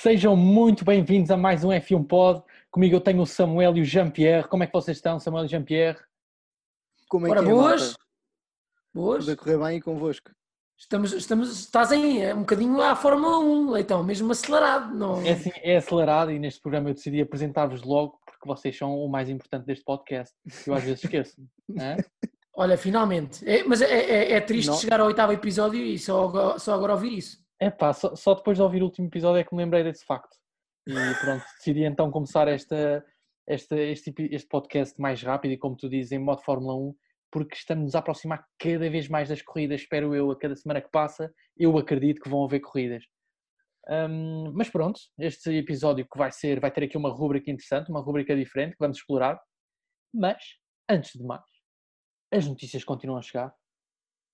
Sejam muito bem-vindos a mais um F1 Pod. Comigo eu tenho o Samuel e o Jean-Pierre. Como é que vocês estão, Samuel e Jean-Pierre? Como é Ora, que é, boas. malta? Boas. Tudo a correr bem e convosco? Estamos, estamos, estás em é um bocadinho à Fórmula 1, Leitão, mesmo acelerado. Não... É assim, é acelerado e neste programa eu decidi apresentar-vos logo porque vocês são o mais importante deste podcast. Eu às vezes esqueço. não é? Olha, finalmente. É, mas é, é- é triste Não. chegar ao oitavo episódio e só, só agora ouvir isso. Epá, só, só depois de ouvir o último episódio é que me lembrei desse facto. E pronto, decidi então começar esta, esta, este, este podcast mais rápido e como tu dizes, em modo Fórmula 1, porque estamos a aproximar cada vez mais das corridas, espero eu, a cada semana que passa, eu acredito que vão haver corridas. Hum, mas pronto, este episódio que vai ser, vai ter aqui uma rúbrica interessante, uma rúbrica diferente que vamos explorar. Mas, antes de mais, as notícias continuam a chegar.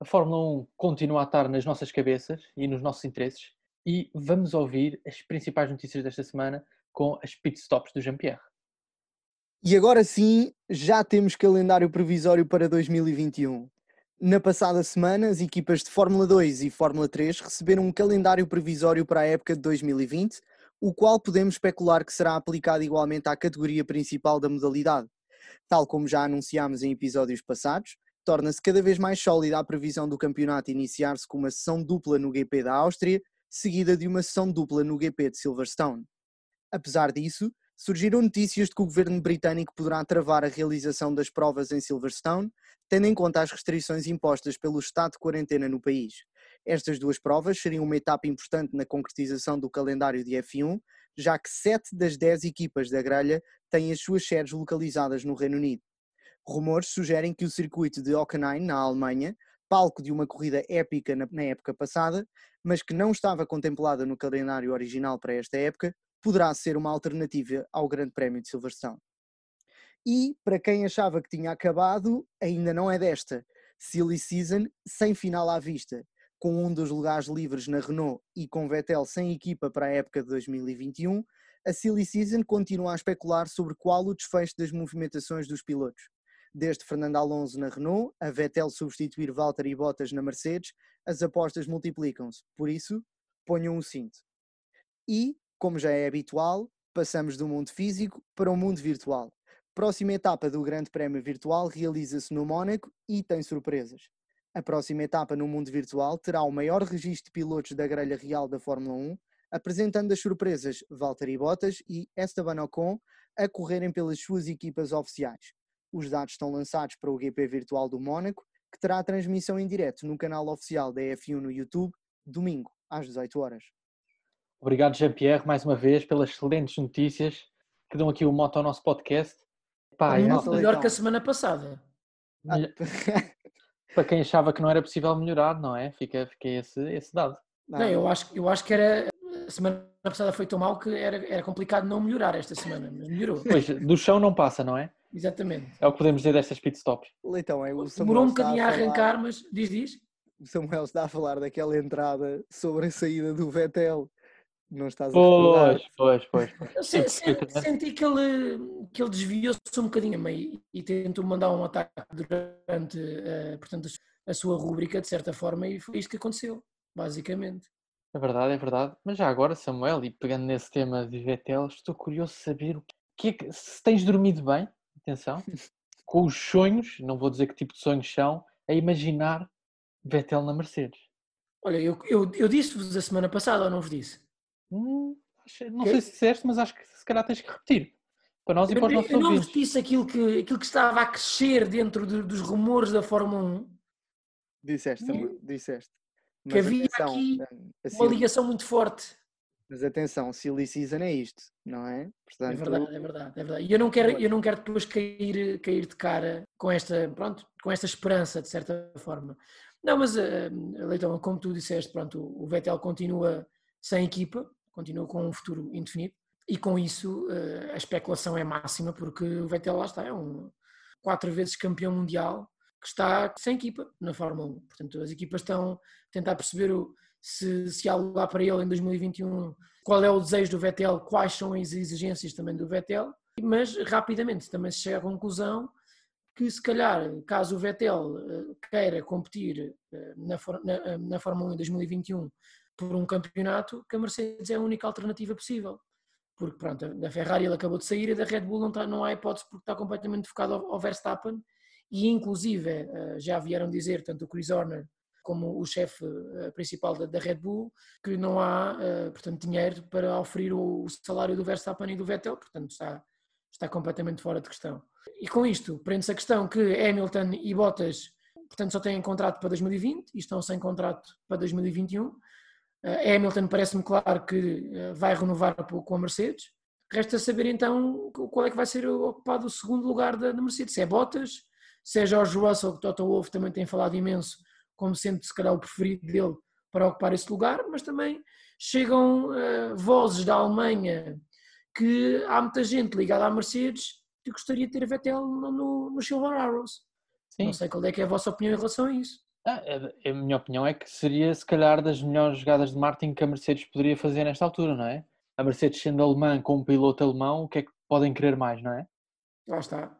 A Fórmula 1 continua a estar nas nossas cabeças e nos nossos interesses. E vamos ouvir as principais notícias desta semana com as pit stops do Jean-Pierre. E agora sim, já temos calendário provisório para 2021. Na passada semana, as equipas de Fórmula 2 e Fórmula 3 receberam um calendário provisório para a época de 2020, o qual podemos especular que será aplicado igualmente à categoria principal da modalidade. Tal como já anunciámos em episódios passados, torna-se cada vez mais sólida a previsão do campeonato iniciar-se com uma sessão dupla no GP da Áustria, seguida de uma sessão dupla no GP de Silverstone. Apesar disso, surgiram notícias de que o governo britânico poderá travar a realização das provas em Silverstone, tendo em conta as restrições impostas pelo estado de quarentena no país. Estas duas provas seriam uma etapa importante na concretização do calendário de F1, já que sete das dez equipas da grelha têm as suas sedes localizadas no Reino Unido. Rumores sugerem que o circuito de Hockenheim, na Alemanha, palco de uma corrida épica na, na época passada, mas que não estava contemplada no calendário original para esta época, poderá ser uma alternativa ao Grande Prémio de Silverstone. E, para quem achava que tinha acabado, ainda não é desta. Silly Season, sem final à vista, com um dos lugares livres na Renault e com Vettel sem equipa para a época de 2021, a Silly Season continua a especular sobre qual o desfecho das movimentações dos pilotos. Desde Fernando Alonso na Renault, a Vettel substituir Valtteri Bottas na Mercedes, as apostas multiplicam-se. Por isso, ponham o cinto. E, como já é habitual, passamos do mundo físico para o mundo virtual. Próxima etapa do Grande Prémio Virtual realiza-se no Mónaco e tem surpresas. A próxima etapa no mundo virtual terá o maior registro de pilotos da grelha real da Fórmula 1, apresentando as surpresas Valtteri Bottas e Esteban Ocon a correrem pelas suas equipas oficiais. Os dados estão lançados para o GP Virtual do Mónaco, que terá a transmissão em direto no canal oficial da F1 no YouTube, domingo, às 18 horas. Obrigado, Jean-Pierre, mais uma vez, pelas excelentes notícias que dão aqui o moto ao nosso podcast. Pá, Muito Nossa, melhor que a semana passada. Ah, para quem achava que não era possível melhorar, não é? Fica, fica esse, esse dado. não, Não, eu, acho, eu acho que era. A semana passada foi tão mal que era, era complicado não melhorar esta semana, mas melhorou. Pois, do chão não passa, não é? Exatamente. É o que podemos dizer destas pit stops. Leitão, é o Demorou Samuel um está bocadinho a falar- arrancar, mas diz, diz. O Samuel está a falar daquela entrada sobre a saída do Vettel. Não estás a Pois, recordar? pois, pois. pois. Eu Sim, se- se- perfeitamente. senti que ele, que ele desviou-se um bocadinho a meio e tentou mandar um ataque durante eh, portanto, a sua rúbrica, de certa forma, e foi isto que aconteceu, basicamente. É verdade, é verdade. Mas já agora, Samuel, e pegando nesse tema de Vettel, estou curioso de saber o que é que, se tens dormido bem, atenção, com os sonhos, não vou dizer que tipo de sonhos são, a imaginar Vettel na Mercedes. Olha, eu, eu, eu disse-vos a semana passada ou não vos disse? Hum, acho- não Que- sei se disseste, mas acho que se calhar tens que repetir. Para nós e para os nossos eu não vos disse aquilo que, aquilo que estava a crescer dentro de- dos rumores da Fórmula 1, Disseste, Samuel, disseste. Que havia atenção, aqui a uma Silly- ligação muito forte. Mas atenção, Silly Season é isto, não é? É Portanto, verdade, é verdade, é verdade. E eu não quero, eu não quero depois cair, cair de cara com esta, pronto, com esta esperança, de certa forma. Não, mas, eh, Leitão, como tu disseste, pronto, o Vettel continua sem equipa, continua com um futuro indefinido, e com isso eh, a especulação é máxima, porque o Vettel lá está, é um quatro vezes campeão mundial que está sem equipa na Fórmula 1. Portanto, as equipas estão a tentar perceber o- se, se há lugar para ele em 2021, qual é o desejo do Vettel, quais são as exigências também do Vettel, mas rapidamente também se chega à conclusão que se calhar, caso o Vettel eh, queira competir eh, na, na, eh, na Fórmula 1 em 2021 por um campeonato que a Mercedes é a única alternativa possível. Porque pronto, da Ferrari ele acabou de sair e da Red Bull não, está, não há hipótese porque está completamente focado ao, ao Verstappen e inclusive eh, já vieram dizer, tanto o Chris Horner como o chefe eh, principal da, Red Bull, que não há, eh, portanto, dinheiro para oferir o salário do Verstappen e do Vettel, portanto está, está completamente fora de questão. E com isto, prende-se a questão que Hamilton e Bottas, portanto, só têm contrato para 2020 e estão sem contrato para 2021. Hamilton parece-me claro que vai renovar com a Mercedes. Resta saber então qual é que vai ser ocupado o segundo lugar da Mercedes. Se é Bottas, se é George Russell, que Toto Wolff também tem falado imenso, como sendo se calhar o preferido dele para ocupar esse lugar, mas também chegam uh, vozes da Alemanha que há muita gente ligada à Mercedes que gostaria de ter Vettel no, no, no Silver Arrows. Sim. Não sei qual é que é a vossa opinião em relação a isso. Ah, a minha opinião é que seria se calhar das melhores jogadas de marketing que a Mercedes poderia fazer nesta altura, não é? A Mercedes sendo alemã com um piloto alemão, o que é que podem querer mais, não é? Lá está.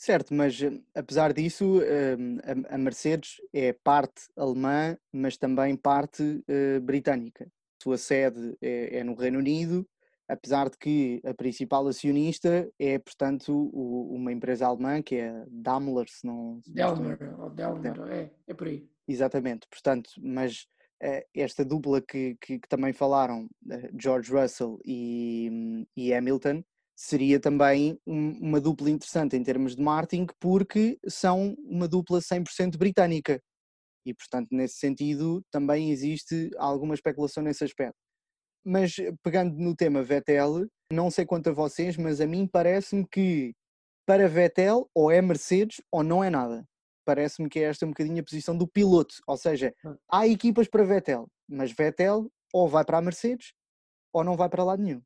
Certo, mas eh, apesar disso, hum, a Mercedes é parte alemã, mas também parte eh, britânica. A sua sede é, é no Reino Unido, apesar de que a principal acionista é, portanto, uma empresa alemã que é Daimler, se não... Daimler, ou Daimler, é, é por aí. Exatamente, portanto, mas eh, esta dupla que, que, que também falaram, George Russell e, hum, e Hamilton, seria também uma dupla interessante em termos de marketing, porque são uma dupla 100% britânica. E, portanto, nesse sentido, também existe alguma especulação nesse aspecto. Mas, pegando no tema Vettel, não sei quanto a vocês, mas a mim parece-me que para Vettel ou é Mercedes ou não é nada. Parece-me que é esta um bocadinho a posição do piloto. Ou seja, hum. há equipas para Vettel, mas Vettel ou vai para a Mercedes ou não vai para lado nenhum.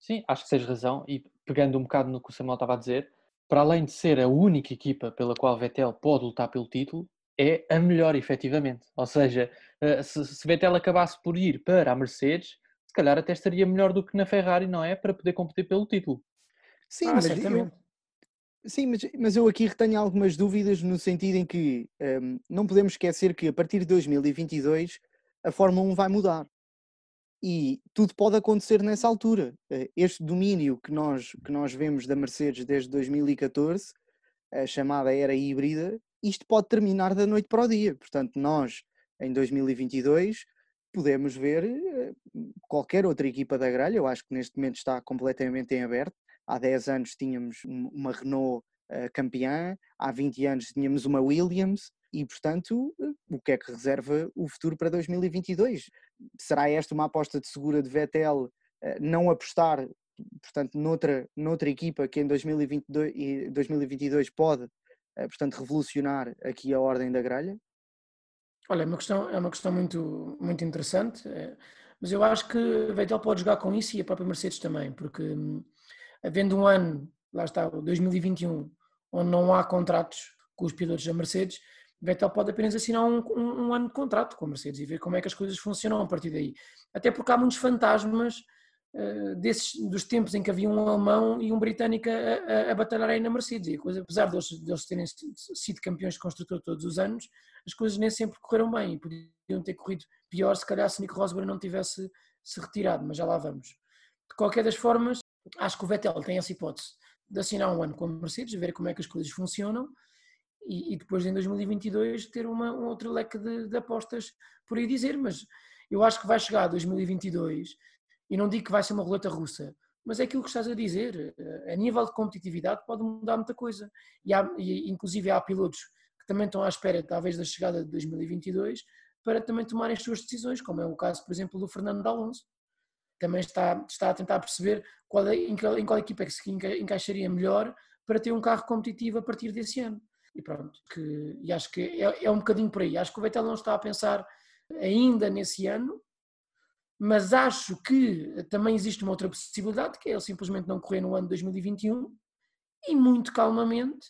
Sim, acho que tens razão. E pegando um bocado no que o Samuel estava a dizer, para além de ser a única equipa pela qual Vettel pode lutar pelo título, é a melhor, efetivamente. Ou seja, eh, se Vettel acabasse por ir para a Mercedes, se calhar até estaria melhor do que na Ferrari, não é? Para poder competir pelo título. Sim, ah, mas eu, sim mas, mas eu aqui retenho algumas dúvidas no sentido em que um, ehm, não podemos esquecer que a partir de 2022 a Fórmula 1 vai mudar e tudo pode acontecer nessa altura. Eh, este domínio que nós, que nós vemos da Mercedes desde 2014, a chamada era híbrida, isto pode terminar da noite para o dia. Portanto, nós, em 2022, podemos ver eh, qualquer outra equipa da grelha, eu acho que neste momento está completamente em aberto. Há 10 anos tínhamos uma Renault campeã, há 20 anos tínhamos uma Williams, e, portanto, o que é que reserva o futuro para 2022? Será esta uma aposta de segura de Vettel eh, não apostar, portanto, noutra, noutra equipa que em 2022, 2022 pode, eh, portanto, revolucionar aqui a ordem da grelha? Olha, é uma questão, é uma questão muito, muito interessante, eh, mas eu acho que Vettel pode jogar com isso e a própria Mercedes também, porque hum, havendo um ano, lá está, 2021, onde não há contratos com os pilotos da Mercedes, Vettel pode apenas assinar um, um, um, ano de contrato com a Mercedes e ver como é que as coisas funcionam a partir daí. Até porque há muitos fantasmas uh, desses, dos tempos em que havia um alemão e um britânico a, a, a batalhar aí na Mercedes. E coisa, apesar deles, deles terem sido campeões de construtor todos os anos, as coisas nem sempre correram bem e podiam ter corrido pior se calhar se Nico Rosberg não tivesse se retirado, mas já lá vamos. De qualquer das formas, acho que o Vettel tem essa hipótese de assinar um ano com a Mercedes, ver como é que as coisas funcionam e, e, depois em 2022 ter uma, um outro leque de, de, apostas por aí dizer, mas eu acho que vai chegar a 2022 e não digo que vai ser uma roleta russa, mas é aquilo que estás a dizer, eh, a nível de competitividade pode mudar muita coisa e, há, e inclusive há pilotos que também estão à espera talvez da chegada de 2022 para também tomarem as suas decisões, como é o caso por exemplo do Fernando Alonso, também está, está a tentar perceber qual é, em, qual, em qual equipa é que se encaixaria melhor para ter um carro competitivo a partir desse ano. E pronto, que, e acho que é, é um bocadinho por aí. Acho que o Vettel não está a pensar ainda nesse ano, mas acho que também existe uma outra possibilidade, que é ele simplesmente não correr no ano de 2021 e muito calmamente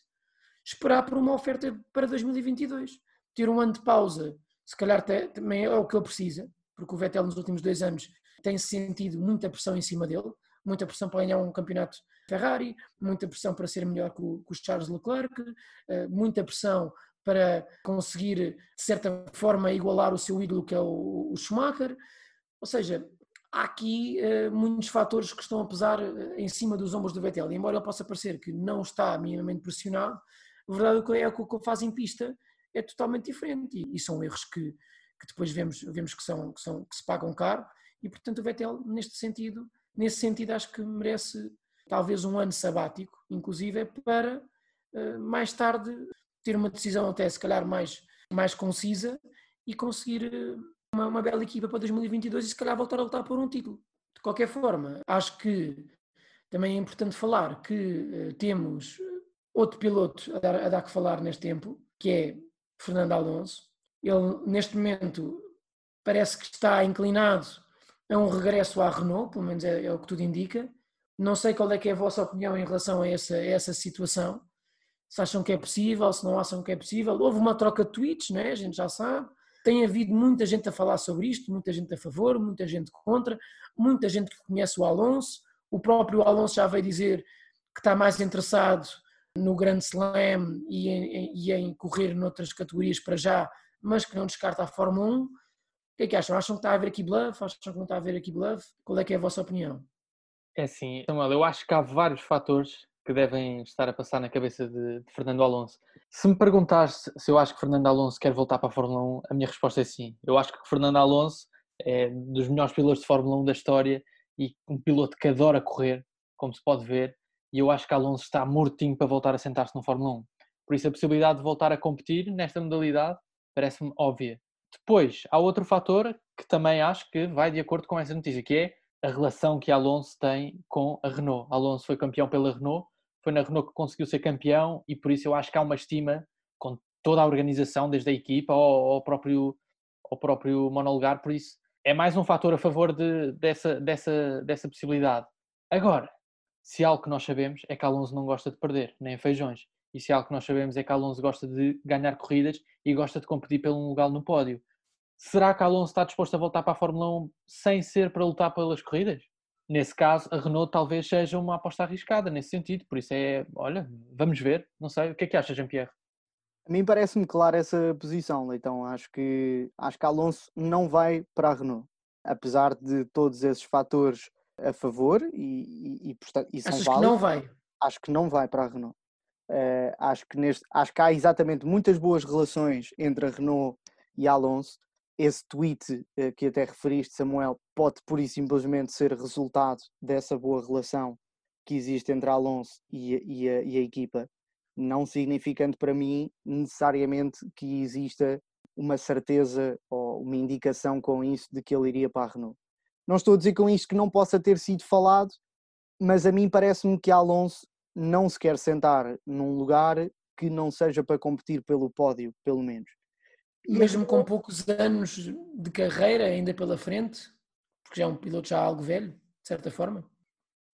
esperar por uma oferta para 2022. Ter um ano de pausa, se calhar também é o que ele precisa, porque o Vettel nos últimos dois anos tem sentido muita pressão em cima dele, muita pressão para ganhar um campeonato Ferrari, muita pressão para ser melhor que o, que Charles Leclerc, eh, muita pressão para conseguir, de certa forma, igualar o seu ídolo que é o, o Schumacher. Ou seja, há aqui uh, muitos fatores que estão a pesar uh, em cima dos ombros do Vettel. E embora ele possa parecer que não está minimamente pressionado, a verdade é que o que faz em pista é totalmente diferente. E, e são erros que, que depois vemos, vemos que, são, que, são, que se pagam caro. E portanto o Vettel, neste sentido, nesse sentido, acho que merece talvez um ano sabático, inclusive, para uh, mais tarde ter uma decisão até se calhar mais, mais concisa e conseguir uma, uma bela equipa para 2022 e se calhar voltar a lutar por um título. De qualquer forma, acho que também é importante falar que uh, temos outro piloto a dar, a dar que falar neste tempo, que é Fernando Alonso. Ele, neste momento, parece que está inclinado a um regresso à Renault, pelo menos é, é, o que tudo indica. Não sei qual é que é a vossa opinião em relação a essa, a essa situação. Se acham que é possível, se não acham que é possível. Houve uma troca de tweets, né? a gente já sabe. Tem havido muita gente a falar sobre isto, muita gente a favor, muita gente contra, muita gente que conhece o Alonso. O próprio Alonso já veio dizer que está mais interessado no Grand Slam e em, e em correr noutras categorias para já, mas que não descarta a Fórmula 1. O que é que acham? Acham que está a haver aqui bluff? Acham que não está a haver aqui bluff? Qual é que é a vossa opinião? É assim, Samuel, eu acho que há vários fatores que devem estar a passar na cabeça de, de Fernando Alonso. Se me perguntares se eu acho que Fernando Alonso quer voltar para a Fórmula 1, a minha resposta é sim. Eu acho que Fernando Alonso é dos melhores pilotos de Fórmula 1 da história e um piloto que adora correr, como se pode ver, e eu acho que Alonso está mortinho para voltar a sentar-se no Fórmula 1. Por isso a possibilidade de voltar a competir nesta modalidade parece-me óbvia. Depois, há outro fator que também acho que vai de acordo com essa notícia, que é a relação que Alonso tem com a Renault. Alonso foi campeão pela Renault, foi na Renault que conseguiu ser campeão e por isso eu acho que há uma estima com toda a organização, desde a equipa ao, ao próprio, ao próprio monolugar, por isso é mais um fator a favor de, dessa, dessa, dessa possibilidade. Agora, se algo que nós sabemos é que Alonso não gosta de perder, nem feijões. E se algo que nós sabemos é que Alonso gosta de ganhar corridas e gosta de competir pelo lugar no pódio. Será que Alonso está disposto a voltar para a Fórmula 1 sem ser para lutar pelas corridas? nesse caso, a Renault talvez seja uma aposta arriscada nesse sentido. Por isso é, olha, vamos ver. Não sei, o que é que achas, Jean-Pierre? A mim parece-me clara essa posição, Leitão. Acho que, acho que Alonso não vai para a Renault, apesar de todos esses fatores a favor e, e, e, e são Achas válidos. que não vai? Acho que não vai para a Renault. Uh, acho, que neste, acho que há exatamente muitas boas relações entre a Renault e a Alonso esse tweet eh, que até referiste, Samuel, pode pura e simplesmente ser resultado dessa boa relação que existe entre Alonso e, e, a, e a equipa, não significando para mim necessariamente que exista uma certeza ou uma indicação com isso de que ele iria para a Renault. Não estou a dizer com isto que não possa ter sido falado, mas a mim parece-me que Alonso não se quer sentar num lugar que não seja para competir pelo pódio, pelo menos mesmo com poucos anos de carreira ainda pela frente, porque já é um piloto já algo velho, de certa forma?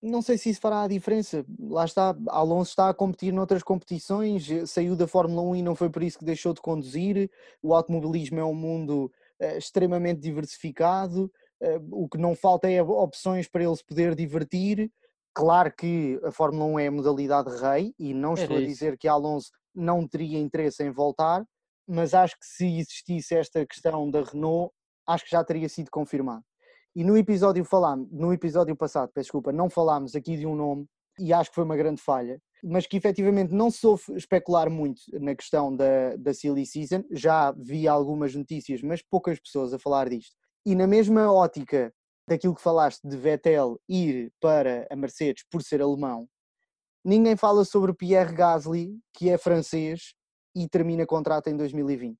Não sei se isso fará a diferença. Lá está, Alonso está a competir noutras competições, saiu da Fórmula 1 e não foi por isso que deixou de conduzir. O automobilismo é um mundo uh, extremamente diversificado, uh, o que não falta é opções para ele se poder divertir. Claro que a Fórmula 1 é a modalidade rei e não estou a dizer que Alonso não teria interesse em voltar, mas acho que se existisse esta questão da Renault, acho que já teria sido confirmado. E no episódio falámos, no episódio passado, peço desculpa, não falámos aqui de um nome e acho que foi uma grande falha, mas que efetivamente não soube especular muito na questão da, da Silly Season, já vi algumas notícias, mas poucas pessoas a falar disto. E na mesma ótica daquilo que falaste de Vettel ir para a Mercedes por ser alemão, ninguém fala sobre Pierre Gasly, que é francês e termina contrato em 2020.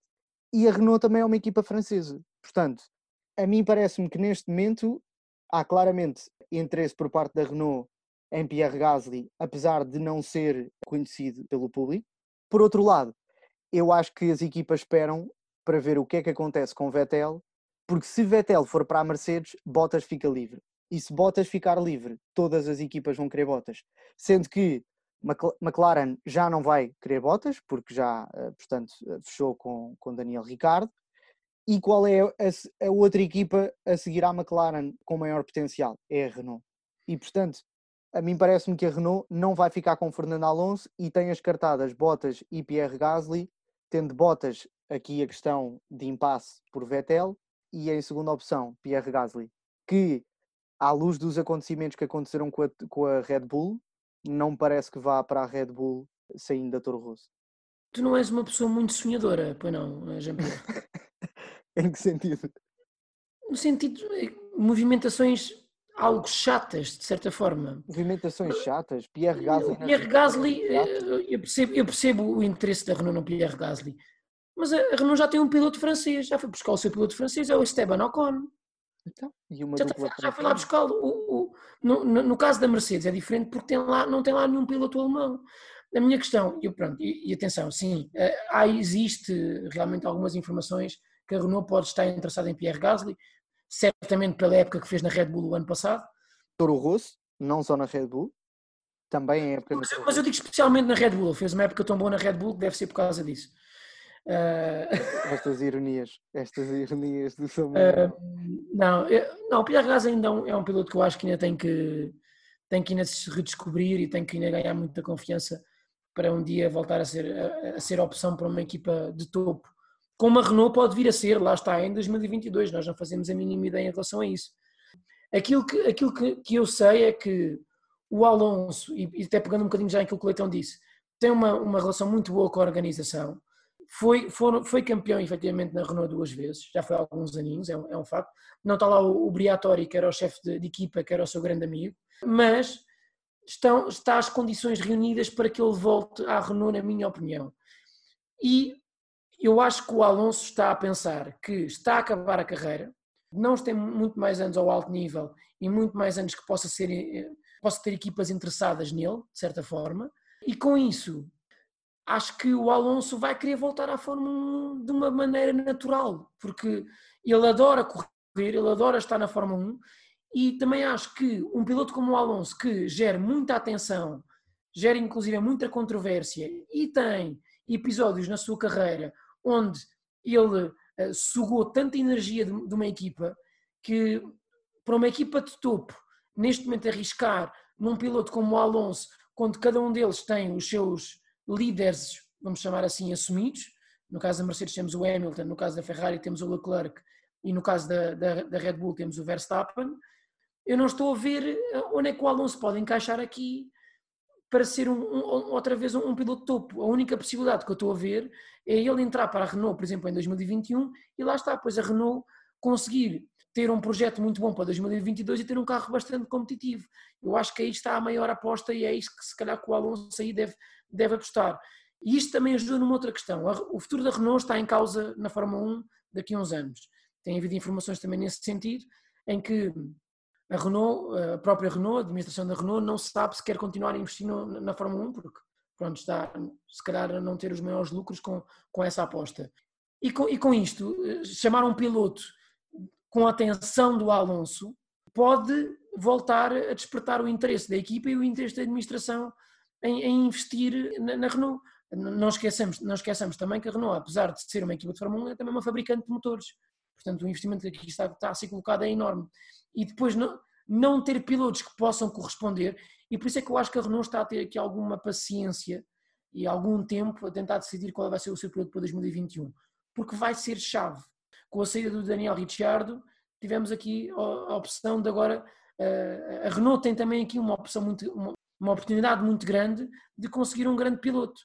E a Renault também é uma equipa francesa. Portanto, a mim parece-me que neste momento há claramente interesse por parte da Renault em Pierre Gasly, apesar de não ser conhecido pelo público. Por outro lado, eu acho que as equipas esperam para ver o que é que acontece com Vettel, porque se Vettel for para a Mercedes, Bottas fica livre. E se Bottas ficar livre, todas as equipas vão querer Bottas. Sendo que McLaren já não vai querer botas, porque já, eh, portanto, eh, fechou com, com Daniel Ricardo. E qual é a, a, outra equipa a seguir à McLaren com maior potencial? É a Renault. E, portanto, a mim parece-me que a Renault não vai ficar com Fernando Alonso e tem as cartadas Bottas e Pierre Gasly, tendo Bottas aqui a questão de impasse por Vettel e em segunda opção, Pierre Gasly, que à luz dos acontecimentos que aconteceram com a, com a Red Bull, não parece que vá para a Red Bull saindo da Toro Rosso. Tu não és uma pessoa muito sonhadora, pois não, eh, Jean-Pierre? em que sentido? No sentido de movimentações algo chatas, de certa forma. Movimentações chatas? Pierre Gasly... Pierre Gasly, eh, eu percebo, eu percebo o interesse da Renault no Pierre Gasly, mas a Renault já tem um piloto francês, já foi buscar o seu piloto francês, é o Esteban Ocon. Então, já, tá, já foi lá buscá-lo. No, no, no, caso da Mercedes é diferente porque tem lá, não tem lá nenhum piloto alemão. A minha questão, e, pronto, e, e atenção, sim, eh, há, existe realmente algumas informações que a Renault pode estar interessada em Pierre Gasly, certamente pela época que fez na Red Bull o ano passado. Toro Rosso, não só na Red Bull, também em época mas, mas eu digo especialmente na Red Bull, fez uma época tão boa na Red Bull que deve ser por causa disso. Uh... Estas ironias, estas ironias do Samuel. Uh, não, eu, não, o Pierre Gasly ainda é um, é um, piloto que eu acho que ainda tem que, tem que ainda se redescobrir e tem que ainda ganhar muita confiança para um dia voltar a ser, a, a ser opção para uma equipa de topo como a Renault pode vir a ser, lá está, em 2022, nós não fazemos a mínima ideia em relação a isso. Aquilo que, aquilo que, que eu sei é que o Alonso, e, e até pegando um bocadinho já em que o Leitão disse, tem uma, uma relação muito boa com a organização, foi, foi, campeão efetivamente na Renault duas vezes, já foi há alguns aninhos, é um, é um facto. Não está lá o, o Briatore, que era o chefe de, de, equipa, que era o seu grande amigo, mas estão, está as condições reunidas para que ele volte à Renault, na minha opinião. E eu acho que o Alonso está a pensar que está a acabar a carreira, não tem muito mais anos ao alto nível e muito mais anos que possa, ser, eh, possa ter equipas interessadas nele, de certa forma, e com isso acho que o Alonso vai querer voltar à Fórmula 1 de uma maneira natural, porque ele adora correr, ele adora estar na Fórmula 1 e também acho que um piloto como o Alonso, que gera muita atenção, gera inclusive muita controvérsia e tem episódios na sua carreira onde ele uh, sugou tanta energia de, uma equipa que, para uma equipa de topo, neste momento arriscar num piloto como o Alonso, quando cada um deles tem os seus líderes, vamos chamar assim, assumidos, no caso da Mercedes temos o Hamilton, no caso da Ferrari temos o Leclerc e no caso da, da, da Red Bull temos o Verstappen, eu não estou a ver eh, onde é que o Alonso pode encaixar aqui para ser um, um, outra vez um, um, piloto topo. A única possibilidade que eu estou a ver é ele entrar para a Renault, por exemplo, em 2021 e lá está, pois a Renault conseguir ter um projeto muito bom para 2022 e ter um carro bastante competitivo. Eu acho que aí está a maior aposta e é isso que se calhar que o Alonso aí deve, deve apostar. E isto também ajuda numa outra questão. O futuro da Renault está em causa na Fórmula 1 daqui a uns anos. Tem havido informações também nesse sentido, em que a Renault, a própria Renault, a administração da Renault, não sabe se quer continuar a investir na Fórmula 1, porque pronto, está se calhar a não ter os maiores lucros com, com essa aposta. E com, e com isto, eh, chamar um piloto com a atenção do Alonso pode voltar a despertar o interesse da equipa e o interesse da administração em, em investir na, na, Renault. Não esqueçamos, não esqueçamos também que a Renault, apesar de ser uma equipa de Fórmula 1, é também uma fabricante de motores. Portanto, o investimento que aqui está, está a ser colocado é enorme. E depois não, não ter pilotos que possam corresponder, e por isso é que eu acho que a Renault está a ter aqui alguma paciência e algum tempo a tentar decidir qual vai ser o seu piloto para 2021, porque vai ser chave. Com a saída do Daniel Ricciardo, tivemos aqui a opção de agora. Eh, a Renault tem também aqui uma opção muito, uma oportunidade muito grande de conseguir um grande piloto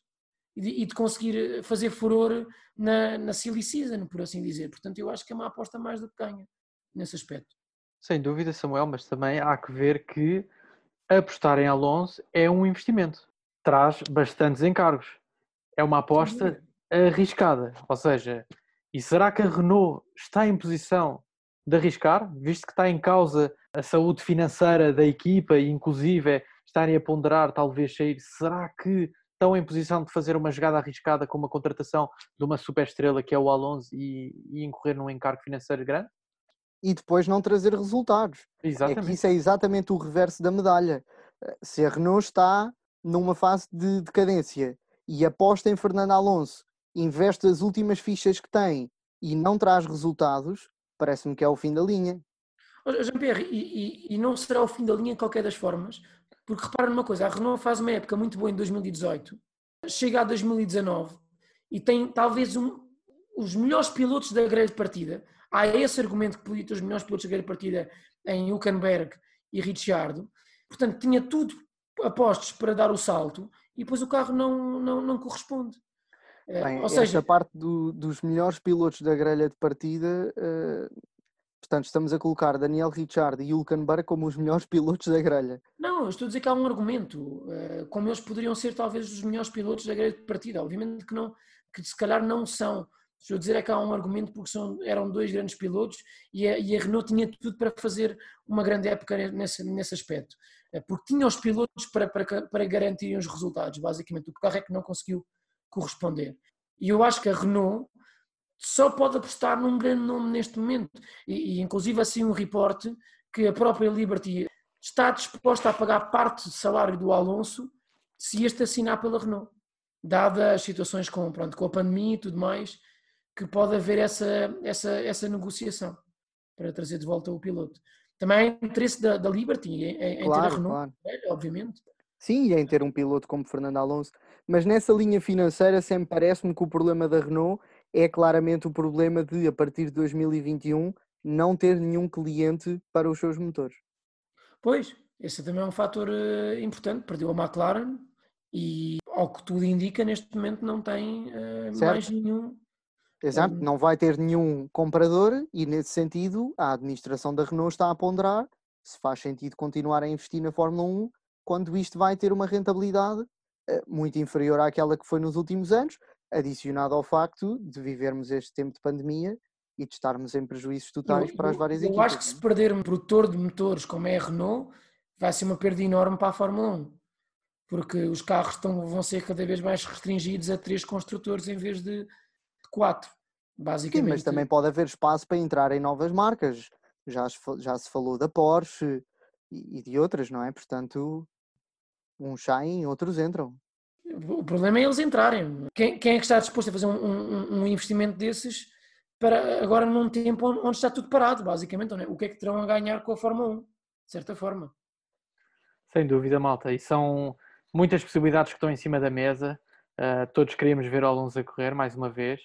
e de, e de conseguir fazer furor na, na silly season, por assim dizer. Portanto, eu acho que é uma aposta mais do que ganha nesse aspecto. Sem dúvida, Samuel, mas também há que ver que apostar em Alonso é um investimento. Traz bastantes encargos. É uma aposta arriscada. Ou seja, e será que a Renault está em posição de arriscar, visto que está em causa a saúde financeira da equipa e inclusive estarem a ponderar talvez sair, será que estão em posição de fazer uma jogada arriscada com uma contratação de uma superestrela que é o Alonso e, e incorrer num encargo financeiro grande? E depois não trazer resultados. Exatamente. É que isso é exatamente o reverso da medalha. Se a Renault está numa fase de decadência e aposta em Fernando Alonso, investe as últimas fichas que tem e não traz resultados, parece-me que é o fim da linha. Jean-Pierre, e, e, e, não será o fim da linha em qualquer das formas, porque repara numa coisa, a Renault faz uma época muito boa em 2018, chega a 2019 e tem talvez um, os melhores pilotos da grande partida. há esse argumento que podia ter os melhores pilotos da partida em Hülkenberg e Ricciardo, portanto tinha tudo apostos para dar o salto e depois o carro não, não, não corresponde. Eh, Bem, Ou seja, esta parte do, dos melhores pilotos da grelha de partida, uh, portanto, estamos a colocar Daniel Ricciardo e Hülkenberg como os melhores pilotos da grelha. Não, estou a dizer que há um argumento, uh, como eles poderiam ser talvez os melhores pilotos da grelha de partida. Obviamente que não, que se calhar não são. Estou a dizer é que há um argumento porque são, eram dois grandes pilotos e a, e a Renault tinha tudo para fazer uma grande época nesse, nesse aspecto. Porque tinha os pilotos para, para, para garantirem os resultados, basicamente. O carro é que não conseguiu corresponder. E eu acho que a Renault só pode apostar num grande nome neste momento. E, e inclusive assim um reporte que a própria Liberty está disposta a pagar parte do salário do Alonso se este assinar pela Renault. Dadas as situações com, pronto, com a pandemia e tudo mais, que pode haver essa, essa, essa negociação para trazer de volta o piloto. Também há interesse da, da Liberty em, em claro, ter a Renault, claro. é, obviamente. Sim, e em ter um piloto como Fernando Alonso. Mas nessa linha financeira sempre parece-me que o problema da Renault é claramente o problema de, a partir de 2021, não ter nenhum cliente para os seus motores. Pois, esse também é um fator uh, importante. Perdeu a McLaren e, ao que tudo indica, neste momento não tem uh, mais nenhum. Exato, um... não vai ter nenhum comprador e, nesse sentido, a administração da Renault está a ponderar se faz sentido continuar a investir na Fórmula 1 quando isto vai ter uma rentabilidade eh, muito inferior àquela que foi nos últimos anos, adicionado ao facto de vivermos este tempo de pandemia e de estarmos em prejuízos totais eu, para as várias eu equipas. Eu acho que se perder um produtor de motores como é a Renault, vai ser uma perda enorme para a Fórmula 1, porque os carros estão, vão ser cada vez mais restringidos a três construtores em vez de, de quatro, basicamente. Sim, mas também pode haver espaço para entrar em novas marcas. Já, já se falou da Porsche e, e de outras, não é? Portanto, uns saem, outros entram. O problema é eles entrarem. Quem, quem é que está disposto a fazer um, um, um, investimento desses para agora num tempo onde está tudo parado, basicamente? É? O que é que terão a ganhar com a Fórmula 1, de certa forma? Sem dúvida, malta. E são muitas possibilidades que estão em cima da mesa. Uh, todos queríamos ver o Alonso a correr mais uma vez.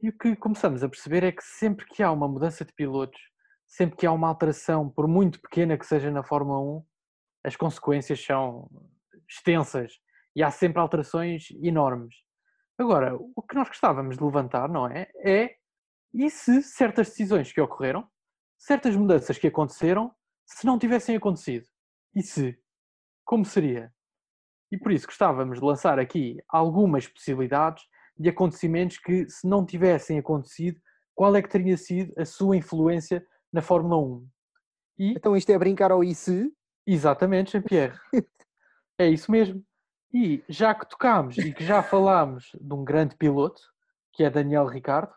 E o que começamos a perceber é que sempre que há uma mudança de pilotos, sempre que há uma alteração, por muito pequena que seja na Fórmula 1, as consequências são extensas e há sempre alterações enormes. Agora, o que nós gostávamos de levantar, não é? É e se certas decisões que ocorreram, certas mudanças que aconteceram, se não tivessem acontecido? E se? Como seria? E por isso gostávamos de lançar aqui algumas possibilidades de acontecimentos que, se não tivessem acontecido, qual é que teria sido a sua influência na Fórmula 1? E... Então isto é brincar ao e se? Exatamente, Jean-Pierre. É isso mesmo. E já que tocámos e que já falámos de um grande piloto, que é Daniel Ricardo,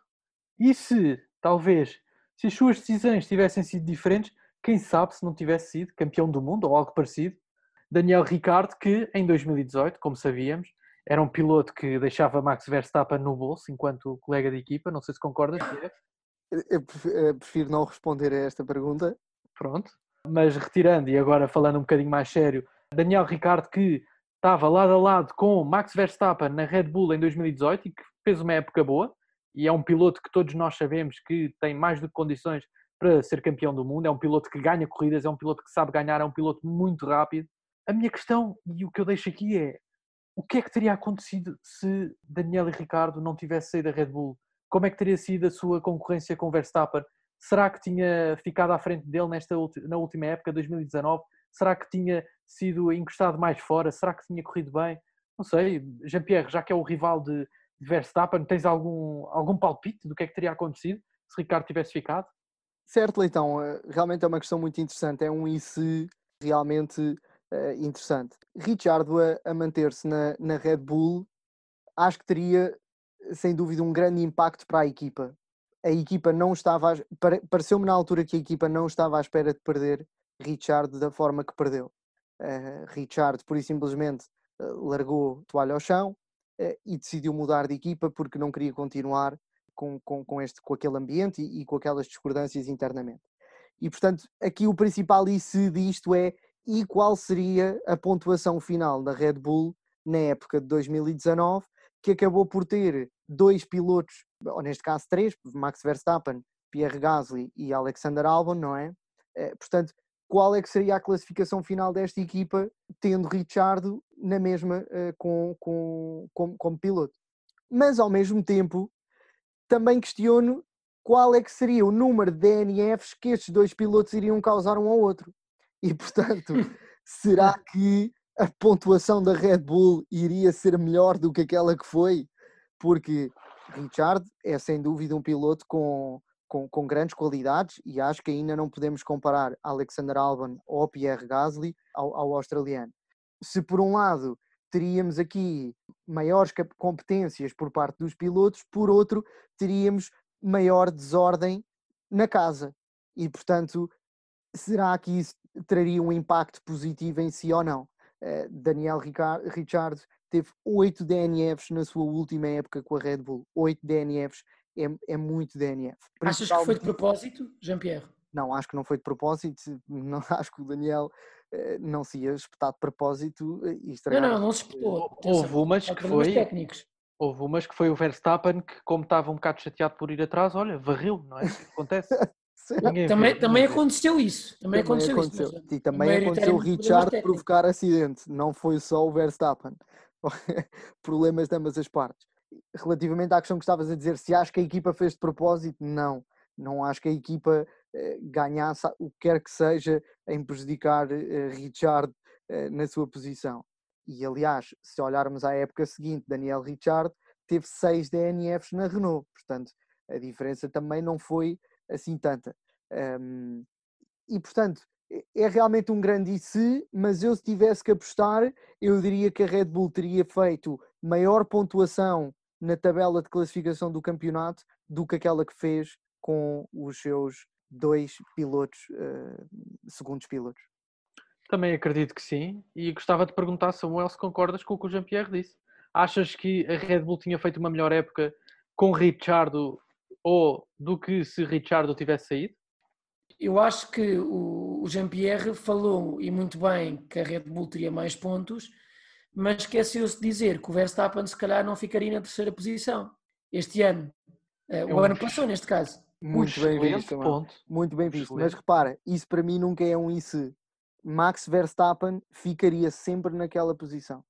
e se, talvez, se as suas decisões tivessem sido diferentes, quem sabe se não tivesse sido campeão do mundo ou algo parecido. Daniel Ricardo, que em 2018, como sabíamos, era um piloto que deixava Max Verstappen no bolso enquanto colega de equipa. Não sei se concordas, Eu prefiro não responder a esta pergunta. Pronto. Mas retirando e agora falando um bocadinho mais sério, Daniel Ricciardo que estava lado a lado com Max Verstappen na Red Bull em 2018 e que fez uma época boa e é um piloto que todos nós sabemos que tem mais do que condições para ser campeão do mundo, é um piloto que ganha corridas, é um piloto que sabe ganhar, é um piloto muito rápido. A minha questão e o que eu deixo aqui é o que é que teria acontecido se Daniel e Ricardo não tivessem saído da Red Bull? Como é que teria sido a sua concorrência com Verstappen? Será que tinha ficado à frente dele nesta, na última época, 2019? Será que tinha sido encostado mais fora? Será que tinha corrido bem? Não sei. Jean-Pierre, já que é o rival de, Verstappen, tens algum, algum palpite do que é que teria acontecido se Ricardo tivesse ficado? Certo, Leitão. Eh, realmente é uma questão muito interessante. É um IC realmente uh, interessante. Richard a, a manter-se na, na Red Bull, acho que teria, sem dúvida, um grande impacto para a equipa. A equipa não estava. Pareceu-me na altura que a equipa não estava à espera de perder Richard da forma que perdeu. Uh, Richard, por e simplesmente, uh, largou toalha ao chão uh, e decidiu mudar de equipa porque não queria continuar com, com, com, este, com aquele ambiente e, e, com aquelas discordâncias internamente. E, portanto, aqui o principal IC disto é e qual seria a pontuação final da Red Bull na época de 2019, que acabou por ter dois pilotos, ou neste caso três, Max Verstappen, Pierre Gasly e Alexander Albon, não é? Portanto, qual é que seria a classificação final desta equipa, tendo Richardo na mesma uh, com, com, com, como piloto? Mas, ao mesmo tempo, também questiono qual é que seria o número de DNFs que estes dois pilotos iriam causar um ao outro. E, portanto, será que a pontuação da Red Bull iria ser melhor do que aquela que foi? Porque Richard é sem dúvida um piloto com, com, com, grandes qualidades e acho que ainda não podemos comparar Alexander Albon ou Pierre Gasly ao, ao australiano. Se por um lado teríamos aqui maiores competências por parte dos pilotos, por outro teríamos maior desordem na casa. E portanto, será que isso traria um impacto positivo em si ou não? Uh, Daniel Ricciardo teve oito DNFs na sua última época com a Red Bull. Oito DNFs é, é muito DNF. Achas que foi de propósito, Jean-Pierre? Não, acho que não foi de propósito. Não, acho que o Daniel uh, não se ia espetar de propósito e Não, não, não se espetou. Houve umas que foi. Técnicos. Houve umas que foi o Verstappen que, como estava um bocado chateado por ir atrás, olha, varreu, não é? Acontece. também, também aconteceu isso. Também, também aconteceu, aconteceu, isso. E também aconteceu o Richard provocar acidente. Não foi só o Verstappen. Problemas de ambas as partes. Relativamente à questão que estavas a dizer, se acho que a equipa fez de propósito, não. Não acho que a equipa eh, ganhasse o que quer que seja em prejudicar eh, Richard eh, na sua posição. E aliás, se olharmos à época seguinte, Daniel Richard teve 6 DNFs na Renault, portanto a diferença também não foi assim tanta. E portanto é realmente um grande se, mas eu se tivesse que apostar, eu diria que a Red Bull teria feito maior pontuação na tabela de classificação do campeonato do que aquela que fez com os seus dois pilotos, uh, segundos pilotos. Também acredito que sim. E gostava de perguntar, Samuel, se concordas com o que o Jean-Pierre disse. Achas que a Red Bull tinha feito uma melhor época com Richardo ou do que se Richardo tivesse saído? Eu acho que o Jean-Pierre falou, e muito bem, que a Red Bull teria mais pontos, mas esqueceu-se de dizer que o Verstappen se calhar não ficaria na terceira posição este ano. Eh, é o ano passou, neste caso. Muito bem visto, ponto. Muito bem visto. Mas repara, isso para mim nunca é um isso Max Verstappen ficaria sempre naquela posição.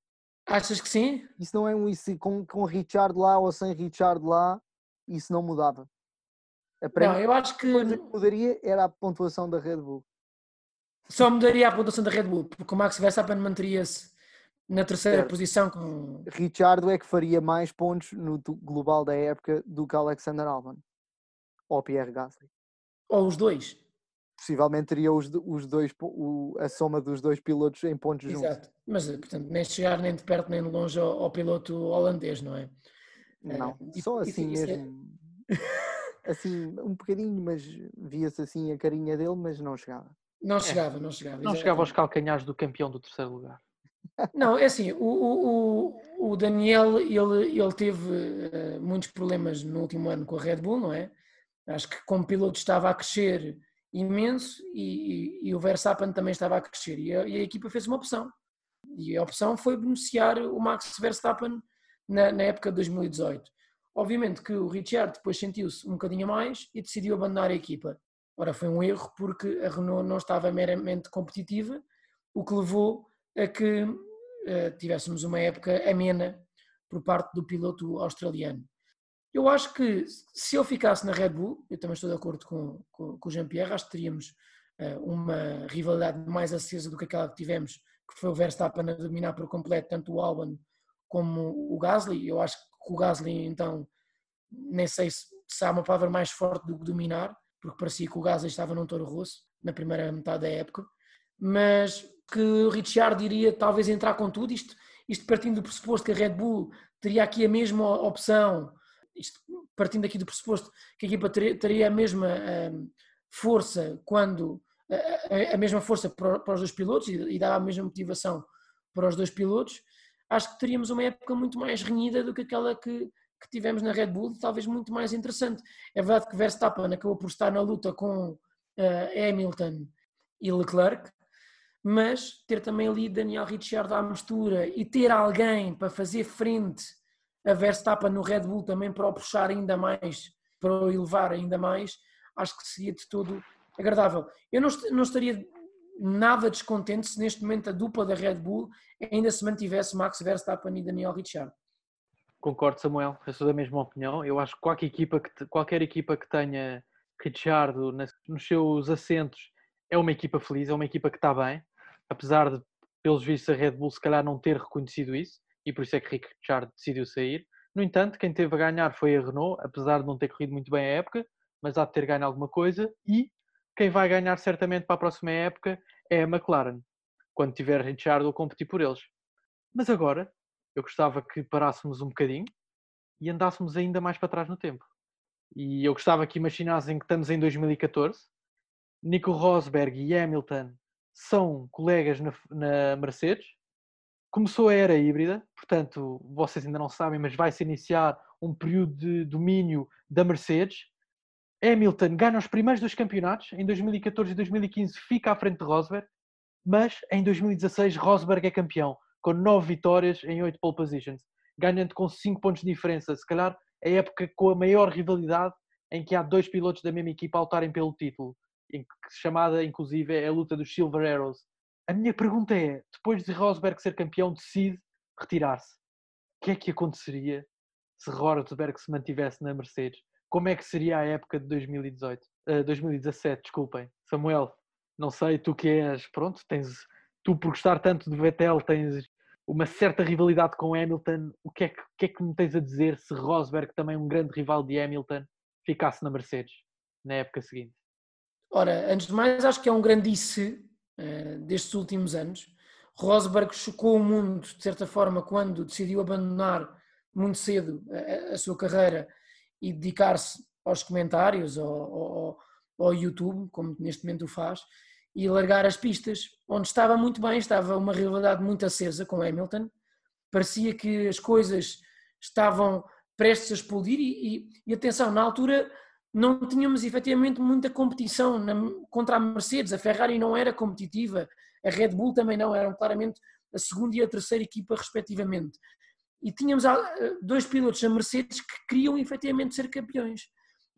Achas que sim? Isso não é um isso com, com Richard lá ou sem Richard lá, isso não mudava. A não, eu acho que... coisa que mudaria era a pontuação da Red Bull. Só mudaria a pontuação da Red Bull, porque o Max Verstappen manteria-se na terceira é. posição com. Richard é que faria mais pontos no global da época do que Alexander Albon ou Pierre Gasly. Ou os dois possivelmente teria os, os dois, o, a soma dos dois pilotos em pontos Exato. juntos. Exato, mas portanto, nem chegar nem de perto nem de longe ao, ao piloto holandês, não é? Não, uh, só assim mesmo. É... Assim, um bocadinho, mas via-se assim a carinha dele, mas não chegava. Não chegava, é. não chegava. Não exatamente. chegava aos calcanhares do campeão do terceiro lugar. Não, é assim, o, o, o Daniel, ele, ele teve uh, muitos problemas no último ano com a Red Bull, não é? Acho que como piloto estava a crescer imenso e, e, e, o Verstappen também estava a crescer e a, e a, equipa fez uma opção e a opção foi beneficiar o Max Verstappen na, na época de 2018. Obviamente que o Richard depois sentiu-se um bocadinho mais e decidiu abandonar a equipa. Ora, foi um erro porque a Renault não estava meramente competitiva, o que levou a que uh, tivéssemos uma época amena por parte do piloto australiano. Eu acho que se eu ficasse na Red Bull, eu também estou de acordo com, com, com o Jean-Pierre, acho que teríamos uh, uma rivalidade mais acesa do que aquela que tivemos, que foi o Verstappen a dominar por completo tanto o Albon como o Gasly. Eu acho que o Gasly, então, nem sei se, se há uma palavra mais forte do que dominar, porque parecia que o Gasly estava num touro rosso na primeira metade da época, mas que o Richard iria talvez entrar com tudo, isto, isto partindo do pressuposto que a Red Bull teria aqui a mesma opção isto, partindo aqui do pressuposto que a equipa teria, a mesma um, força quando a, mesma força para, para, os dois pilotos e, e dava a mesma motivação para os dois pilotos, acho que teríamos uma época muito mais renhida do que aquela que, que tivemos na Red Bull, talvez muito mais interessante. É verdade que Verstappen acabou por estar na luta com uh, Hamilton e Leclerc, mas ter também ali Daniel Ricciardo à mistura e ter alguém para fazer frente a Verstappen no Red Bull também para o puxar ainda mais, para o elevar ainda mais, acho que seria de todo agradável. Eu não, não estaria nada descontente se neste momento a dupla da Red Bull ainda se mantivesse Max Verstappen e Daniel Ricciardo. Concordo, Samuel. Eu sou da mesma opinião. Eu acho que qualquer equipa que, qualquer equipa que tenha Ricciardo nos seus assentos é uma equipa feliz, é uma equipa que está bem, apesar de, pelos vistos, a Red Bull se calhar não ter reconhecido isso e por isso é que Ricciardo decidiu sair. No entanto, quem teve a ganhar foi a Renault, apesar de não ter corrido muito bem a época, mas há de ter ganho alguma coisa. E quem vai ganhar certamente para a próxima época é a McLaren, quando tiver Ricciardo a competir por eles. Mas agora, eu gostava que parássemos um bocadinho e andássemos ainda mais para trás no tempo. E eu gostava que imaginassem que estamos em 2014, Nico Rosberg e Hamilton são colegas na, na Mercedes, começou a era híbrida, portanto, vocês ainda não sabem, mas vai-se iniciar um período de domínio da Mercedes. Hamilton ganha os primeiros dois campeonatos, em 2014 e 2015 fica à frente de Rosberg, mas em 2016 Rosberg é campeão, com nove vitórias em oito pole positions, ganhando com cinco pontos de diferença. Se calhar a época com a maior rivalidade em que há dois pilotos da mesma equipa a lutarem pelo título, chamada inclusive é a luta dos Silver Arrows. A minha pergunta é: depois de Rosberg ser campeão, decide retirar-se. O que é que aconteceria se Rosberg se mantivesse na Mercedes? Como é que seria a época de 2018? Uh, 2017, desculpem. Samuel, não sei, tu que és, pronto, tens, tu por gostar tanto de Vettel, tens uma certa rivalidade com Hamilton. O que, é que, que é que me tens a dizer se Rosberg, também um grande rival de Hamilton, ficasse na Mercedes na época seguinte? Ora, antes de mais, acho que é um grandice uh, destes últimos anos. Rosberg chocou o mundo, de certa forma, quando decidiu abandonar muito cedo a, a sua carreira e dedicar-se aos comentários, ao, ao, ao, YouTube, como neste momento o faz, e largar as pistas, onde estava muito bem, estava uma rivalidade muito acesa com Hamilton, parecia que as coisas estavam prestes a explodir e, e, e atenção, na altura não tínhamos efetivamente muita competição na, contra a Mercedes, a Ferrari não era competitiva, a Red Bull também não, eram claramente a segunda e a terceira equipa respectivamente. E tínhamos ah, dois pilotos da Mercedes que queriam efetivamente ser campeões.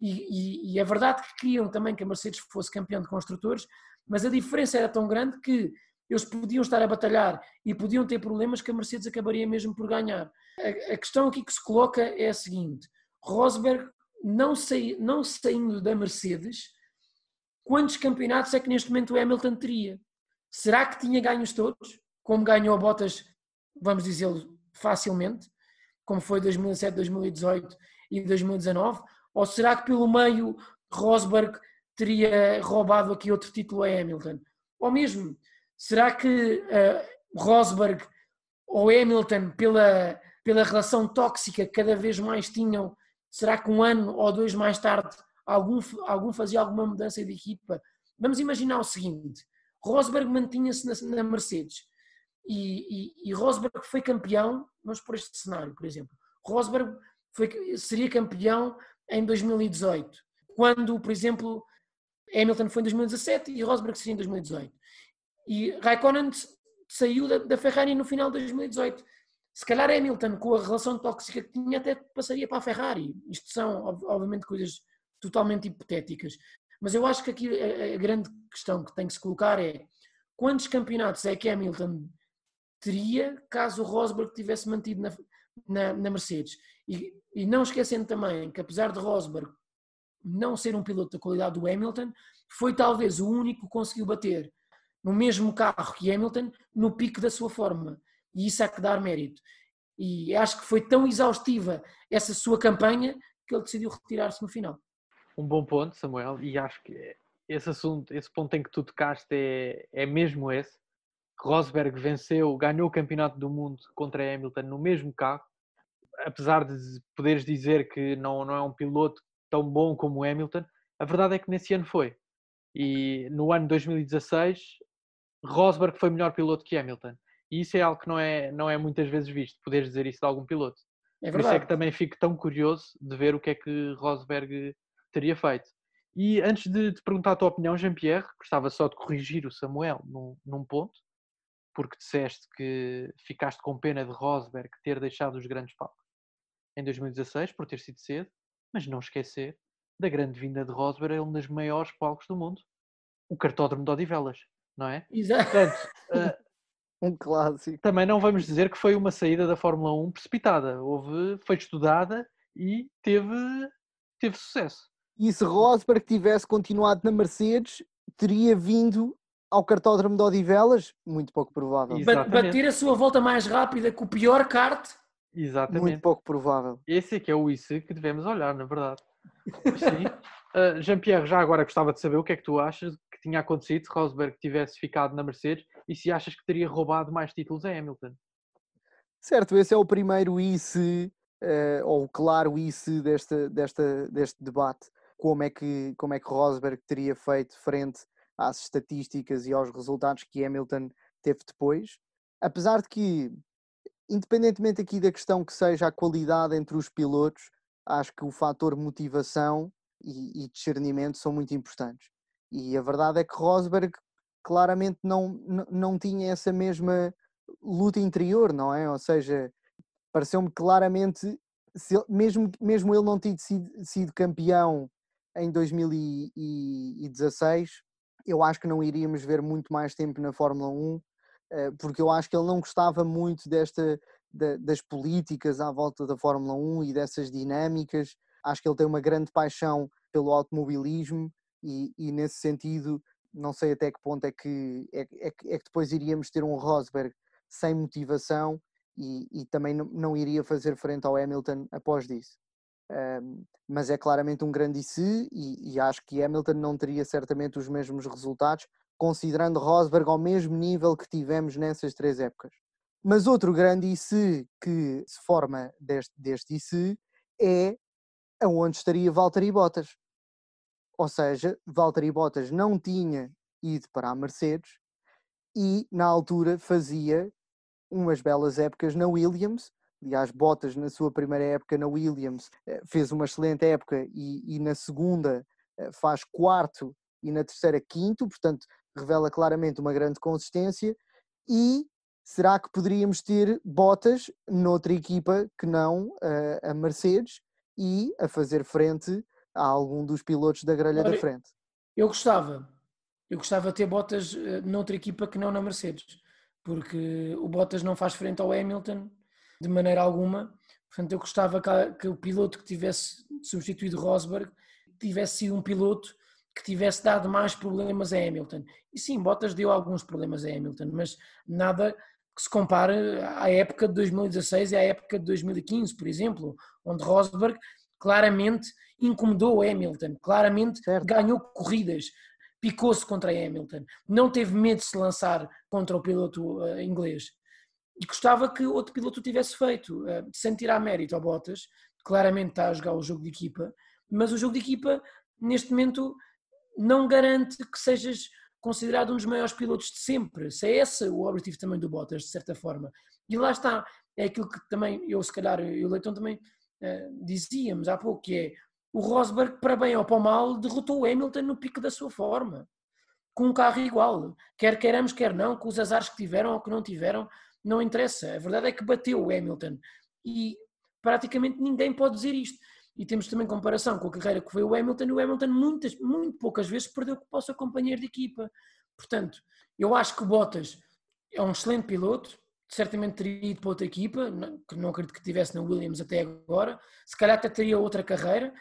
E, e, e é verdade que queriam também que a Mercedes fosse campeão de construtores, mas a diferença era tão grande que eles podiam estar a batalhar e podiam ter problemas que a Mercedes acabaria mesmo por ganhar. A, a questão aqui que se coloca é a seguinte: Rosberg, não, sai, não saindo da Mercedes, quantos campeonatos é que neste momento o Hamilton teria? Será que tinha ganhos todos? Como ganhou Bottas, vamos dizer facilmente, como foi 2007, 2018 e 2019? Ou será que pelo meio Rosberg teria roubado aqui outro título a Hamilton? Ou mesmo, será que uh, Rosberg ou Hamilton, pela, pela relação tóxica que cada vez mais tinham, será que um ano ou dois mais tarde algum, algum fazia alguma mudança de equipa? Vamos imaginar o seguinte: Rosberg mantinha-se na, na, Mercedes e, e, e, Rosberg foi campeão, vamos por este cenário, por exemplo. Rosberg foi, seria campeão em 2018, quando, por exemplo, Hamilton foi em 2017 e Rosberg seria em 2018. E Raikkonen saiu da, da Ferrari no final de 2018. Se calhar Hamilton, com a relação tóxica que tinha, até passaria para a Ferrari. Isto são, obviamente, coisas totalmente hipotéticas. Mas eu acho que aqui a, a grande questão que tem que se colocar é quantos campeonatos é que Hamilton teria caso o Rosberg tivesse mantido na, na, na Mercedes? E, e não esquecendo também que, apesar de Rosberg não ser um piloto da qualidade do Hamilton, foi talvez o único que conseguiu bater no mesmo carro que Hamilton no pico da sua forma. E isso há que dar mérito. E acho que foi tão exaustiva essa sua campanha que ele decidiu retirar-se no final. Um bom ponto, Samuel, e acho que esse assunto, esse ponto em que tu tocaste é, é mesmo esse. Rosberg venceu, ganhou o campeonato do mundo contra Hamilton no mesmo carro, apesar de poderes dizer que não, não é um piloto tão bom como Hamilton, a verdade é que nesse ano foi. E no ano 2016, Rosberg foi melhor piloto que Hamilton. E isso é algo que não é, não é muitas vezes visto, poderes dizer isso de algum piloto. É Por isso é que também fico tão curioso de ver o que é que Rosberg teria feito. E antes de te perguntar a tua opinião, Jean-Pierre, gostava só de corrigir o Samuel num, num ponto, porque disseste que ficaste com pena de Rosberg ter deixado os grandes palcos em 2016 por ter sido cedo mas não esquecer da grande vinda de Rosberg a um dos maiores palcos do mundo, o cartódromo de Odivelas, não é? Exato. Portanto, uh, um clássico. Também não vamos dizer que foi uma saída da Fórmula 1 precipitada. Houve, foi estudada e teve, teve sucesso. E se Rosberg tivesse continuado na Mercedes, teria vindo ao cartódromo de Odivelas? Muito pouco provável. Exatamente. Bater a sua volta mais rápida com o pior kart? Exatamente. Muito pouco provável. Esse é que é o IC que devemos olhar, na verdade. Sim. Uh, Jean-Pierre, já agora gostava de saber o que é que tu achas que tinha acontecido se Rosberg tivesse ficado na Mercedes e se achas que teria roubado mais títulos a Hamilton. Certo, esse é o primeiro ICE, uh, ou o claro ICE desta, desta, deste debate. Como é, que, como é que Rosberg teria feito frente às estatísticas e aos resultados que Hamilton teve depois. Apesar de que, independentemente aqui da questão que seja a qualidade entre os pilotos, acho que o fator motivação e, e discernimento são muito importantes. E a verdade é que Rosberg claramente não, não tinha essa mesma luta interior, não é? Ou seja, pareceu-me claramente, se, mesmo, mesmo ele não ter sido, sido campeão em 2016, eu acho que não iríamos ver muito mais tempo na Fórmula 1, eh, porque eu acho que ele não gostava muito desta das políticas à volta da Fórmula 1 e dessas dinâmicas. Acho que ele tem uma grande paixão pelo automobilismo e, e nesse sentido não sei até que ponto é que, é, é, é que depois iríamos ter um Rosberg sem motivação e, e também não, não, iria fazer frente ao Hamilton após disso. Mas é claramente um grande IC e, e acho que Hamilton não teria certamente os mesmos resultados, considerando Rosberg ao mesmo nível que tivemos nessas três épocas. Mas outro grande IC que se forma deste, deste é aonde estaria Valtteri Bottas. Ou seja, Valtteri Bottas não tinha ido para a Mercedes e na altura fazia umas belas épocas na Williams. Aliás, Bottas na sua primeira época na Williams eh, fez uma excelente época e, e na segunda eh, faz quarto e na terceira quinto, portanto revela claramente uma grande consistência e será que poderíamos ter Bottas noutra equipa que não uh, a Mercedes e a fazer frente a algum dos pilotos da grelha Olha, da frente? Eu gostava. Eu gostava de ter Bottas noutra equipa que não na Mercedes, porque o Bottas não faz frente ao Hamilton de maneira alguma. Portanto, eu gostava que, o piloto que tivesse substituído Rosberg tivesse sido um piloto que tivesse dado mais problemas a Hamilton. E sim, Bottas deu alguns problemas a Hamilton, mas nada que se compare à época de 2016 e à época de 2015, por exemplo, onde Rosberg claramente incomodou Hamilton, claramente certo. ganhou corridas, picou-se contra Hamilton, não teve medo de se lançar contra o piloto uh, inglês. E gostava que outro piloto tivesse feito, uh, sem tirar mérito ao Bottas, claramente está a jogar o jogo de equipa, mas o jogo de equipa, neste momento, não garante que sejas considerado um dos maiores pilotos de sempre. Se é esse o objetivo também do Bottas, de certa forma. E lá está, é aquilo que também eu, se calhar, e o Leitão também uh, dizíamos há pouco, que é o Rosberg, para bem ou para mal, derrotou o Hamilton no pico da sua forma, com um carro igual. Quer queiramos, quer não, com os azares que tiveram ou que não tiveram, não interessa. A verdade é que bateu o Hamilton. E praticamente ninguém pode dizer isto. E temos também comparação com a carreira que foi o Hamilton, o Hamilton muitas, muito poucas vezes perdeu para o seu companheiro de equipa. Portanto, eu acho que o Bottas é um excelente piloto, certamente teria ido para outra equipa, que não acredito que tivesse na Williams até agora, se calhar até teria outra carreira,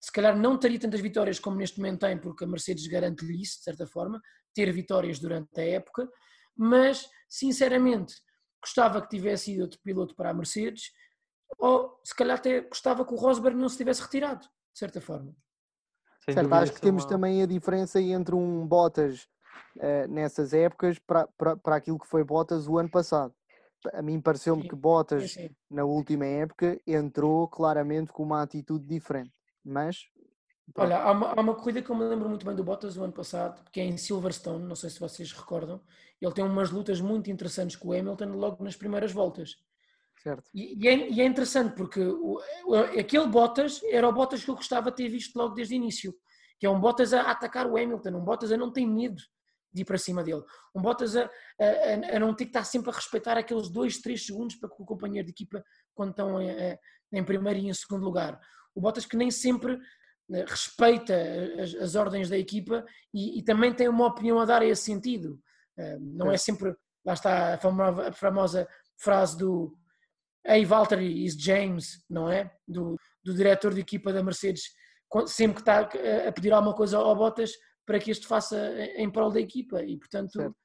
se calhar não teria tantas vitórias como neste momento tem, porque a Mercedes garante-lhe isso, de certa forma, ter vitórias durante a época, mas, sinceramente, gostava que tivesse ido outro piloto para a Mercedes, ou se calhar até gostava que o Rosberg não se tivesse retirado, de certa forma. Sem certo, acho que temos também a diferença entre um Bottas uh, nessas épocas para, para, para aquilo que foi Bottas o ano passado. A mim pareceu-me que Bottas, sim, sim. na última época, entrou claramente com uma atitude diferente. Mas. Olha, há uma, há uma, corrida que eu me lembro muito bem do Bottas o ano passado, que é em Silverstone, não sei se vocês recordam. Ele tem umas lutas muito interessantes com o Hamilton logo nas primeiras voltas. Certo. E, e, é, e é, interessante porque o, aquele Bottas era o Bottas que eu gostava de ter visto logo desde o início, que é um Bottas a, atacar o Hamilton, um Bottas a não ter medo de ir para cima dele, um Bottas a, a, a não ter que estar sempre a respeitar aqueles 2, 3 segundos para que o companheiro de equipa, quando estão em, em primeiro e em segundo lugar. O Bottas que nem sempre respeita as, as ordens da equipa e, e, também tem uma opinião a dar a esse sentido. Eh, não é, é sempre, lá está a famosa, a famosa frase do Hey Valtteri is James, não é? Do, do diretor de equipa da Mercedes, sempre que está a pedir alguma coisa ao Bottas para que este faça em prol da equipa e portanto certo.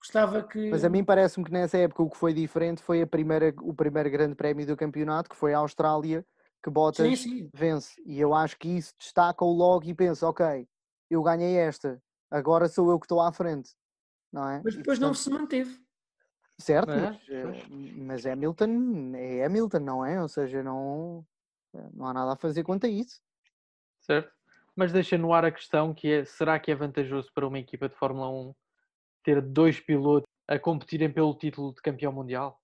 gostava que... Mas a mim parece-me que nessa época o que foi diferente foi a primeira, o primeiro grande prémio do campeonato, que foi a Austrália, que Bottas sim, sim. vence. E eu acho que isso destaca-o logo e pensa, ok, eu ganhei esta, agora sou eu que estou à frente. Não é? Mas depois não se manteve. Certo, é? Mas, eh, mas é Hamilton, é Hamilton, não é? Ou seja, não, não há nada a fazer quanto a isso. Certo. Mas deixa no ar a questão que é, será que é vantajoso para uma equipa de Fórmula 1 ter dois pilotos a competirem pelo título de campeão mundial?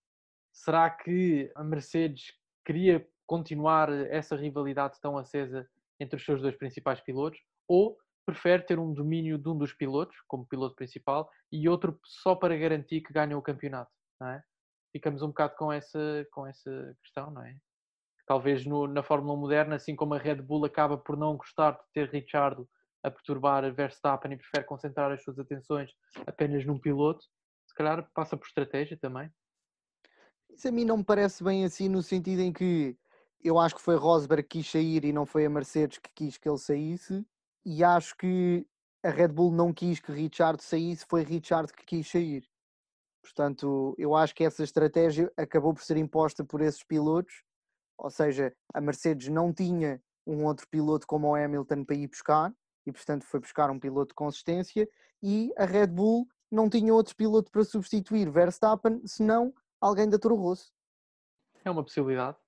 Será que a Mercedes queria continuar essa rivalidade tão acesa entre os seus dois principais pilotos? Ou prefere ter um domínio de um dos pilotos, como piloto principal, e outro só para garantir que ganha o campeonato? Não é? Ficamos um bocado com essa, com essa questão, não é? Talvez no, na Fórmula 1 moderna, assim como a Red Bull acaba por não gostar de ter Richardo a perturbar Verstappen e prefere concentrar as suas atenções apenas num piloto, se calhar passa por estratégia também. Isso a mim não me parece bem assim, no sentido em que eu acho que foi Rosberg que quis sair e não foi a Mercedes que quis que ele saísse, e acho que a Red Bull não quis que Richard saísse, foi Richard que quis sair. Portanto, eu acho que essa estratégia acabou por ser imposta por esses pilotos ou seja, a Mercedes não tinha um outro piloto como o Hamilton para ir buscar e portanto foi buscar um piloto de consistência e a Red Bull não tinha outro piloto para substituir Verstappen, senão alguém da Toro Rosso. É uma possibilidade,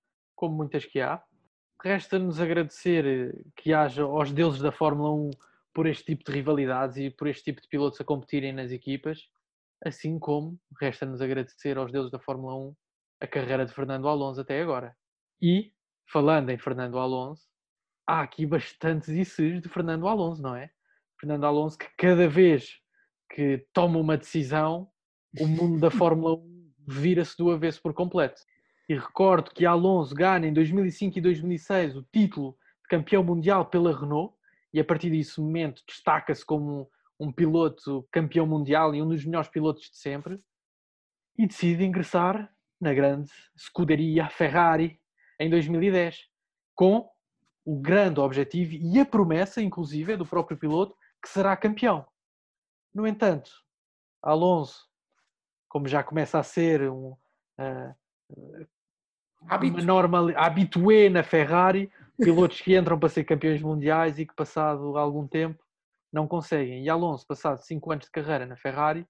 como muitas que há. Resta-nos agradecer eh, que haja aos deuses da Fórmula 1 por este tipo de rivalidades e por este tipo de pilotos a competirem nas equipas, assim como resta-nos agradecer aos deuses da Fórmula 1 a carreira de Fernando Alonso até agora. E, falando em Fernando Alonso, há aqui bastantes ICs de Fernando Alonso, não é? Fernando Alonso que cada vez que toma uma decisão, o mundo da Fórmula 1 vira-se do avesso por completo. E recordo que Alonso ganha em 2005 e 2006 o título de campeão mundial pela Renault e a partir desse momento destaca-se como um piloto campeão mundial e um dos melhores pilotos de sempre e decide ingressar na grande escuderia Ferrari em 2010, com o grande objetivo e a promessa, inclusive, do próprio piloto, que será campeão. No entanto, Alonso, como já começa a ser um uh, uma normal, habitué na Ferrari, pilotos que entram para ser campeões mundiais e que passado algum tempo não conseguem. E Alonso, passado 5 anos de carreira na Ferrari,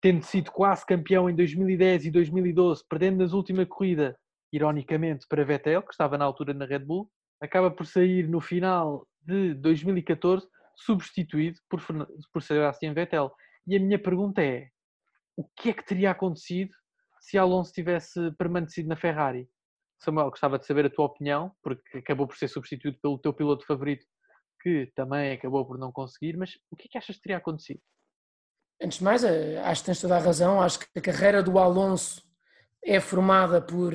tendo sido quase campeão em 2010 e 2012, perdendo nas última corrida ironicamente, para Vettel, que estava na altura na Red Bull, acaba por sair no final de 2014 substituído por, por Sebastian Vettel. E a minha pergunta é: o que é que teria acontecido se Alonso tivesse permanecido na Ferrari? Samuel, gostava de saber a tua opinião, porque acabou por ser substituído pelo teu piloto favorito, que também acabou por não conseguir, mas o que é que achas que teria acontecido? Antes de mais, eh, acho que tens toda a razão. Acho que a carreira do Alonso é formada por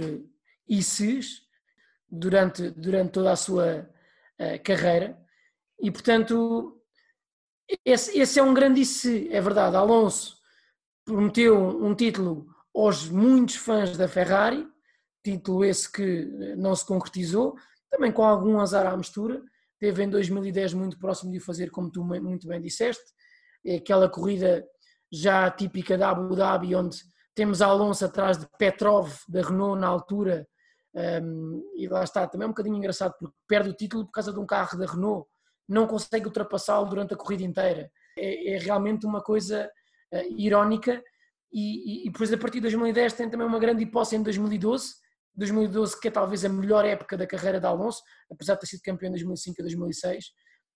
ICs durante, durante toda a sua uh, carreira e, portanto, esse, esse, é um grande IC, é verdade. Alonso prometeu um título aos muitos fãs da Ferrari, título esse que não se concretizou, também com algum azar à mistura. Teve em 2010 muito próximo de o fazer, como tu muito bem disseste, é aquela corrida já típica da Abu Dhabi, onde temos Alonso atrás de Petrov, da Renault, na altura, um, e lá está, também é um bocadinho engraçado porque perde o título por causa de um carro da Renault, não consegue ultrapassá-lo durante a corrida inteira. É, é realmente uma coisa uh, irónica. E, depois, a partir de 2010, tem também uma grande hipótese em 2012. 2012, que é talvez a melhor época da carreira de Alonso, apesar de ter sido campeão em 2005 e 2006,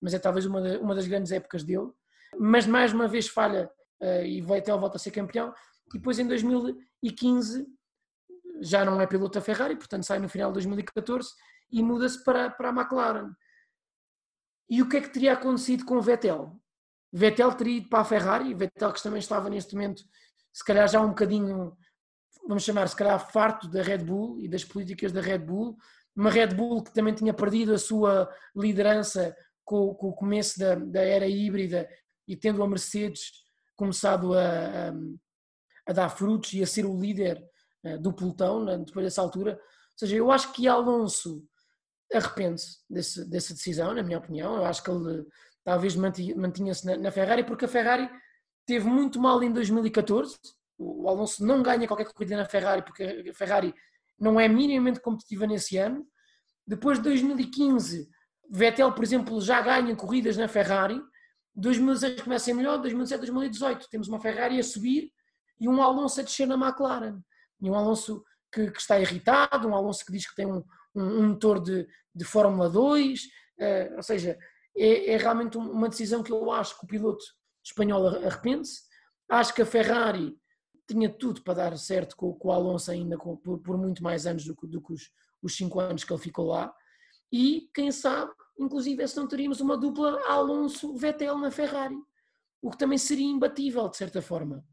mas é talvez uma, uma das grandes épocas dele. Mas mais uma vez falha uh, e vai até volta a ser campeão. E depois em 2015 já não é piloto da Ferrari, portanto sai no final de 2014 e muda-se para, para a McLaren. E o que é que teria acontecido com o Vettel? Vettel teria ido para a Ferrari, Vettel que também estava neste momento, se calhar já um bocadinho, vamos chamar, se calhar farto da Red Bull e das políticas da Red Bull, uma Red Bull que também tinha perdido a sua liderança com, com, o começo da, da, era híbrida e tendo a Mercedes começado a, a, a dar frutos e a ser o líder uh, do pelotão né, depois dessa altura. Ou seja, eu acho que Alonso arrepende-se dessa decisão, na minha opinião. Eu acho que ele talvez mantinha-se na, na Ferrari, porque a Ferrari teve muito mal em 2014. O Alonso não ganha qualquer corrida na Ferrari, porque a Ferrari não é minimamente competitiva nesse ano. Depois de 2015, Vettel, por exemplo, já ganha corridas na Ferrari. 2016 começa melhor, 2017, 2018 temos uma Ferrari a subir e um Alonso a descer na McLaren. E um Alonso que, que está irritado, um Alonso que diz que tem um, um, um motor de, de Fórmula 2, uh, eh, ou seja, é, é, realmente uma decisão que eu acho que o piloto espanhol arrepende-se. Acho que a Ferrari tinha tudo para dar certo com, com o Alonso ainda com, por, por, muito mais anos do, do que os, cinco anos que ele ficou lá. E quem sabe, inclusive, se não teríamos uma dupla Alonso-Vettel na Ferrari, o que também seria imbatível, de certa forma.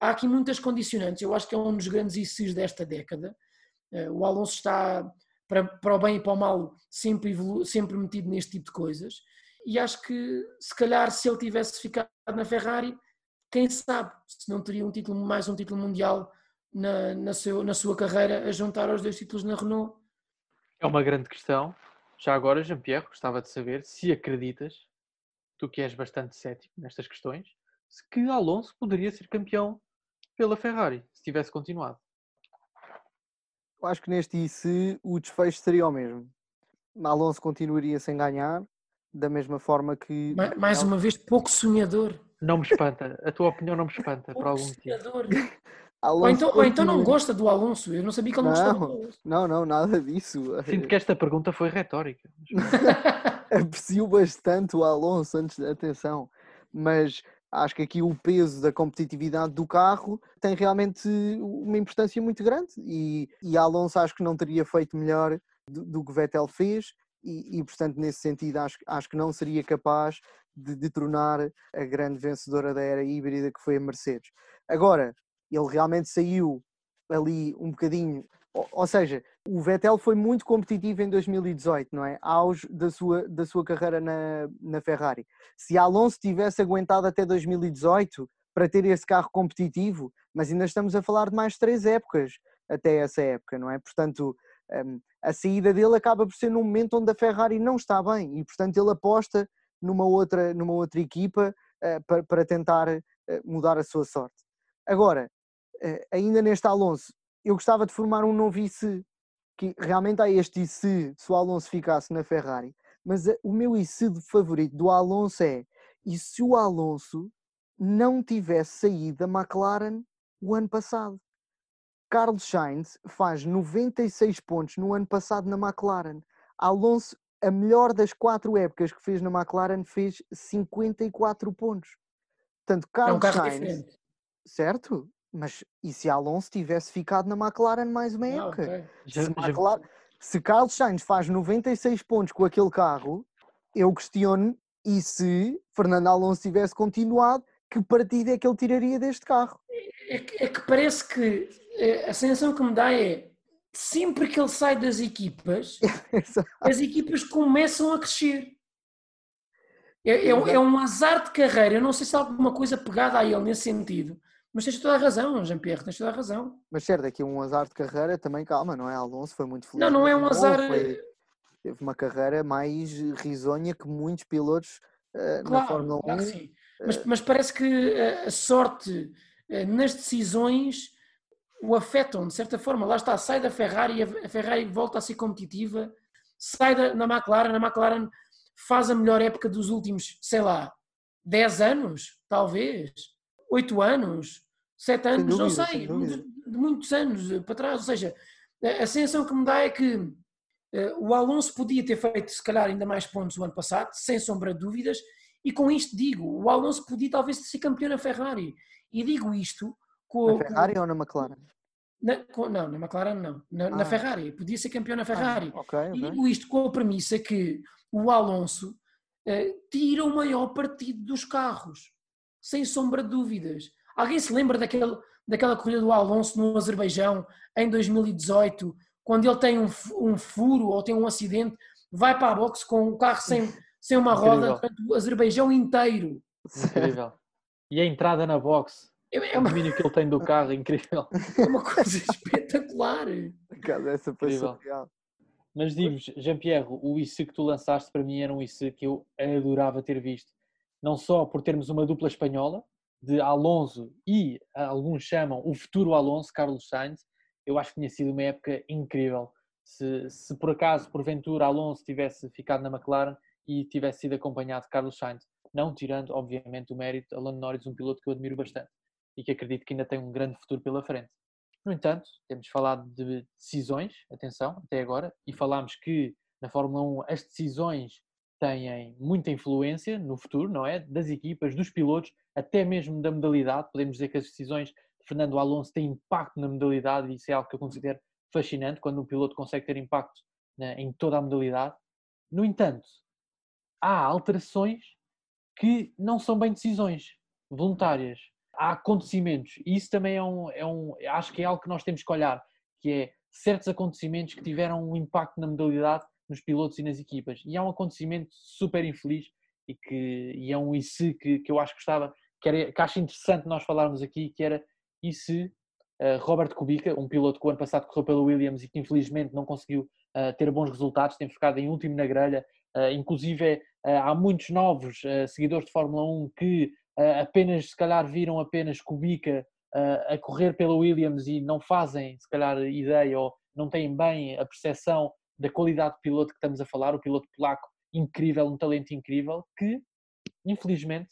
Há aqui muitas condicionantes, eu acho que é um dos grandes ICs desta década. Eh, o Alonso está, para, para o bem e para o mal, sempre, evolu sempre metido neste tipo de coisas. E acho que, se calhar, se ele tivesse ficado na Ferrari, quem sabe se não teria um título, mais um título mundial na, na, seu, na sua carreira a juntar aos dois títulos na Renault? É uma grande questão. Já agora, Jean-Pierre, gostava de saber se acreditas, tu que és bastante cético nestas questões, se que Alonso poderia ser campeão pela Ferrari, se tivesse continuado. Eu acho que neste IC o desfecho seria o mesmo. Alonso continuaria sem ganhar, da mesma forma que. Mais, mais uma vez, pouco sonhador. Não me espanta. A tua opinião não me espanta, por algum motivo. ou então, ou então não gosta do Alonso. Eu não sabia que ele não, não gostava do Alonso. Não, não, nada disso. Sinto que esta pergunta foi retórica. Aprecio bastante o Alonso, antes da atenção. Mas acho que aqui o peso da competitividade do carro tem realmente uma importância muito grande. E, e Alonso acho que não teria feito melhor do, do que Vettel fez. E, e, portanto, nesse sentido, acho, acho que não seria capaz de detronar a grande vencedora da era híbrida que foi a Mercedes. Agora, ele realmente saiu ali um bocadinho, ou, ou seja, o Vettel foi muito competitivo em 2018, não é? Auge da sua, da sua carreira na, na Ferrari. Se Alonso tivesse aguentado até 2018 para ter esse carro competitivo, mas ainda estamos a falar de mais três épocas até essa época, não é? Portanto, a saída dele acaba por ser num momento onde a Ferrari não está bem e, portanto, ele aposta numa outra, numa outra equipa uh, para, para tentar uh, mudar a sua sorte. Agora, uh, ainda neste Alonso, eu gostava de formar um novo IC, que realmente há este IC se o Alonso ficasse na Ferrari, mas o meu IC favorito do Alonso é e se o Alonso não tivesse saído da McLaren o ano passado? Carlos Sainz faz 96 pontos no ano passado na McLaren. Alonso a melhor das quatro épocas que fez na McLaren fez 54 pontos. Portanto, Carlos é um Sainz, diferente. certo? Mas e se Alonso tivesse ficado na McLaren mais uma ah, época? okay. se, McLaren, se Carlos Sainz faz 96 pontos com aquele carro, eu questiono e se Fernando Alonso tivesse continuado, que partido é que ele tiraria deste carro? É, é, é que parece que a sensação que me dá é sempre que ele sai das equipas, as equipas começam a crescer. É, é, é, um azar de carreira. Eu não sei se há alguma coisa pegada a ele nesse sentido. Mas tens toda a razão, Jean-Pierre, tens toda a razão. Mas certo, aqui um azar de carreira também, calma, não é? Alonso foi muito feliz. Não, não é um azar. Foi, teve uma carreira mais risonha que muitos pilotos uh, claro, na Fórmula 1. Claro sim. Mas, mas, parece que a sorte uh, nas decisões o afetam, de certa forma. Lá está, sai da Ferrari, a Ferrari volta a ser competitiva, sai da, na McLaren, a McLaren faz a melhor época dos últimos, sei lá, 10 anos, talvez, 8 anos, 7 anos, dúvida, não sei, de, de, muitos anos para trás. Ou seja, a, a sensação que me dá é que uh, o Alonso podia ter feito, se calhar, ainda mais pontos o ano passado, sem sombra de dúvidas, e com isto digo, o Alonso podia talvez ser campeão na Ferrari. E digo isto com, na Ferrari com... ou na McLaren? Na, com, não, na McLaren não. Na, ah. na, Ferrari. Podia ser campeão na Ferrari. Ah, okay, okay. E digo isto com a premissa que o Alonso uh, tira o maior partido dos carros. Sem sombra de dúvidas. Alguém se lembra daquele, daquela corrida do Alonso no Azerbaijão em 2018, quando ele tem um, um furo ou tem um acidente, vai para a boxe com o carro sem, sem uma Incrível. roda durante o Azerbaijão inteiro. Incrível. E a entrada na box. É, é. O domínio que ele tem do carro, incrível. É uma coisa espetacular. Essa foi surreal. Mas digo-vos, Jean-Pierre, o IC que tu lançaste para mim era um IC que eu adorava ter visto. Não só por termos uma dupla espanhola, de Alonso e alguns chamam o futuro Alonso, Carlos Sainz, eu acho que tinha sido uma época incrível. Se, se por acaso, porventura, Alonso tivesse ficado na McLaren e tivesse sido acompanhado de Carlos Sainz, não tirando, obviamente, o mérito a Lando Norris, um piloto que eu admiro bastante e que acredito que ainda tem um grande futuro pela frente. No entanto, temos falado de decisões, atenção, até agora, e falámos que na Fórmula 1 as decisões têm muita influência no futuro, não é? Das equipas, dos pilotos, até mesmo da modalidade. Podemos dizer que as decisões de Fernando Alonso têm impacto na modalidade e isso é algo que eu considero fascinante quando um piloto consegue ter impacto né, em toda a modalidade. No entanto, há alterações que não são bem decisões voluntárias há acontecimentos, e isso também é um, é um, acho que é algo que nós temos que olhar, que é certos acontecimentos que tiveram um impacto na modalidade, nos pilotos e nas equipas. E há um acontecimento super infeliz e, que, e é um IC que, que eu acho que gostava, que, era, que acho interessante nós falarmos aqui, que era IC uh, Robert Kubica, um piloto que o ano passado correu pelo Williams e que infelizmente não conseguiu uh, ter bons resultados, tem ficado em último na grelha, uh, inclusive há muitos novos seguidores de Fórmula 1 que apenas, se calhar, viram apenas Kubica a correr pela Williams e não fazem, se calhar, ideia ou não têm bem a percepção da qualidade do piloto que estamos a falar, o piloto polaco incrível, um talento incrível, que, infelizmente,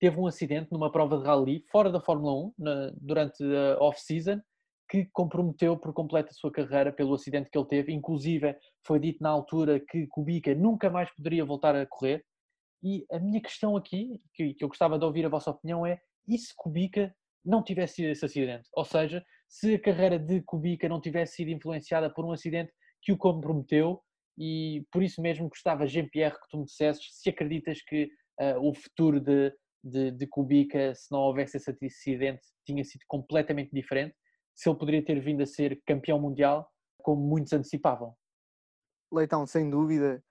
teve um acidente numa prova de rally fora da Fórmula 1, na, durante a off-season, que comprometeu por completo a sua carreira pelo acidente que ele teve. Inclusive, foi dito na altura que Kubica nunca mais poderia voltar a correr. E a minha questão aqui, que, que eu gostava de ouvir a vossa opinião, é: e se Kubica não tivesse sido esse acidente? Ou seja, se a carreira de Kubica não tivesse sido influenciada por um acidente que o comprometeu, e por isso mesmo gostava, Jean-Pierre, que tu me dissesses se acreditas que uh, o futuro de, de, de Kubica, se não houvesse esse acidente, tinha sido completamente diferente, se ele poderia ter vindo a ser campeão mundial, como muitos antecipavam. Leitão, sem dúvida,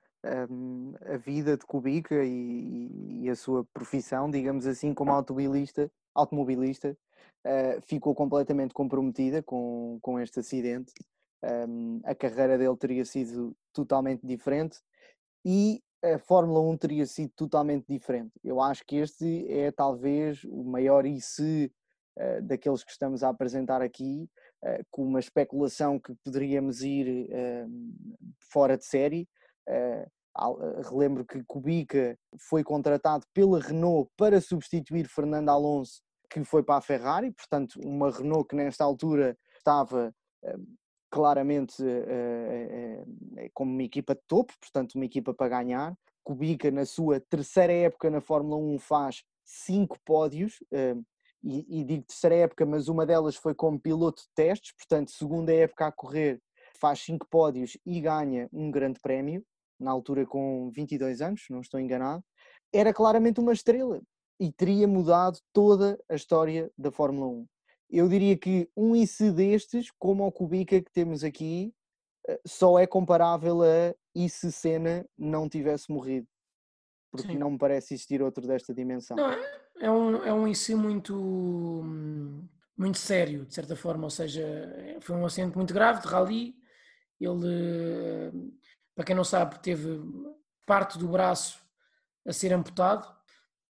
um, a vida de Kubica e, e, a sua profissão, digamos assim, como automobilista, automobilista uh, ficou completamente comprometida com, com este acidente. Um, a carreira dele teria sido totalmente diferente e a Fórmula 1 teria sido totalmente diferente. Eu acho que este é talvez o maior IC uh, daqueles que estamos a apresentar aqui, uh, com uma especulação que poderíamos ir uh, fora de série, relembro que Kubica foi contratado pela Renault para substituir Fernando Alonso, que foi para a Ferrari, portanto, uma Renault que nesta altura estava claramente como uma equipa de topo, portanto, uma equipa para ganhar. Kubica, na sua terceira época na Fórmula 1, faz cinco pódios, e, digo terceira época, mas uma delas foi como piloto de testes, portanto, segunda época a correr, faz cinco pódios e ganha um grande prémio na altura com 22 anos, não estou enganado, era claramente uma estrela e teria mudado toda a história da Fórmula 1. Eu diria que um IC destes, como o Kubica que temos aqui, eh, só é comparável a e se Senna não tivesse morrido. Porque Sim. não me parece existir outro desta dimensão. Não, é, um, é um IC muito, muito sério, de certa forma. Ou seja, foi um acidente muito grave de rally. Ele para quem não sabe, teve parte do braço a ser amputado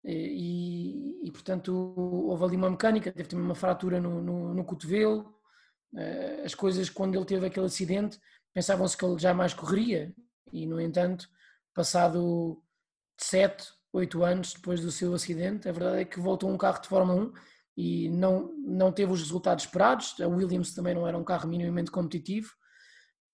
e, e portanto, houve ali uma mecânica, teve também uma fratura no, no, no cotovelo. Eh, as coisas, quando ele teve aquele acidente, pensavam-se que ele jamais correria e, no entanto, passado 7, 8 anos depois do seu acidente, a verdade é que voltou um carro de Fórmula 1 e não, não teve os resultados esperados. A Williams também não era um carro minimamente competitivo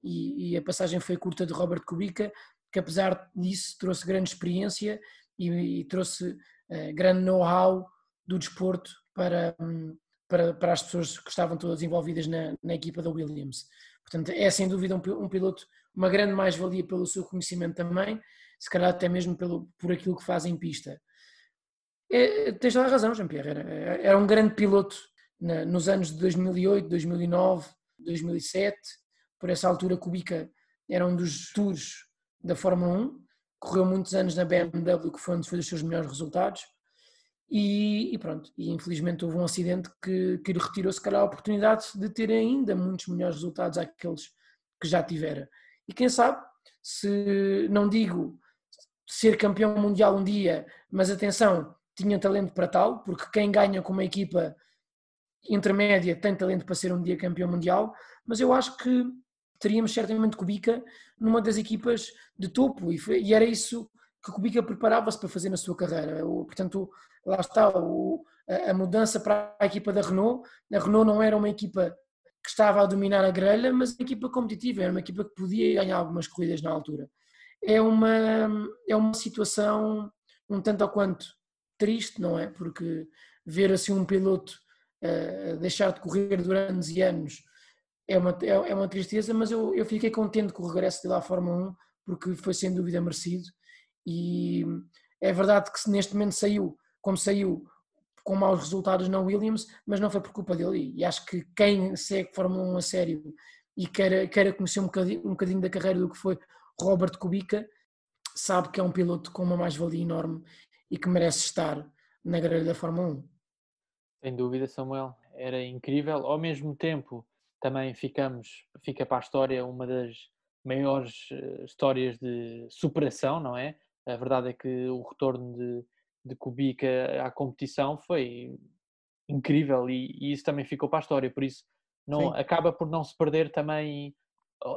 e, e, a passagem foi curta de Robert Kubica, que apesar disso trouxe grande experiência e, e trouxe uh, grande know-how do desporto para, um, para, para as pessoas que estavam todas envolvidas na, na equipa da Williams. Portanto, é sem dúvida um, um piloto, uma grande mais-valia pelo seu conhecimento também, se calhar até mesmo pelo, por aquilo que faz em pista. É, tens toda a razão, Jean-Pierre, era, era, um grande piloto na, nos anos de 2008, 2009, 2007, por essa altura Kubica era um dos tours da Fórmula 1, correu muitos anos na BMW, que foi foi dos seus melhores resultados, e, e, pronto, e infelizmente houve um acidente que, que lhe retirou se calhar a oportunidade de ter ainda muitos melhores resultados àqueles que já tivera. E quem sabe, se não digo ser campeão mundial um dia, mas atenção, tinha talento para tal, porque quem ganha com uma equipa intermédia tem talento para ser um dia campeão mundial, mas eu acho que teríamos certamente Kubica numa das equipas de topo e, foi, e era isso que Kubica preparava-se para fazer na sua carreira. O, portanto, lá está o, a, a, mudança para a equipa da Renault. A Renault não era uma equipa que estava a dominar a grelha, mas uma equipa competitiva, era uma equipa que podia ganhar algumas corridas na altura. É uma, é uma situação um tanto ou quanto triste, não é? Porque ver assim um piloto uh, deixar de correr durante anos e anos é uma, é, é uma tristeza, mas eu, eu fiquei contente com o regresso dele à Fórmula 1 porque foi sem dúvida merecido e é verdade que neste momento saiu, como saiu com maus resultados na Williams, mas não foi por culpa dele e acho que quem segue Fórmula 1 a sério e quer, quer conhecer um bocadinho, um bocadinho da carreira do que foi Robert Kubica, sabe que é um piloto com uma mais-valia enorme e que merece estar na grelha da Fórmula 1. Sem dúvida, Samuel, era incrível. Ao mesmo tempo, também ficamos, fica para a história uma das maiores eh, histórias de superação, não é? A verdade é que o retorno de, de Kubica à competição foi incrível e, e, isso também ficou para a história, por isso não, acaba por não se perder também.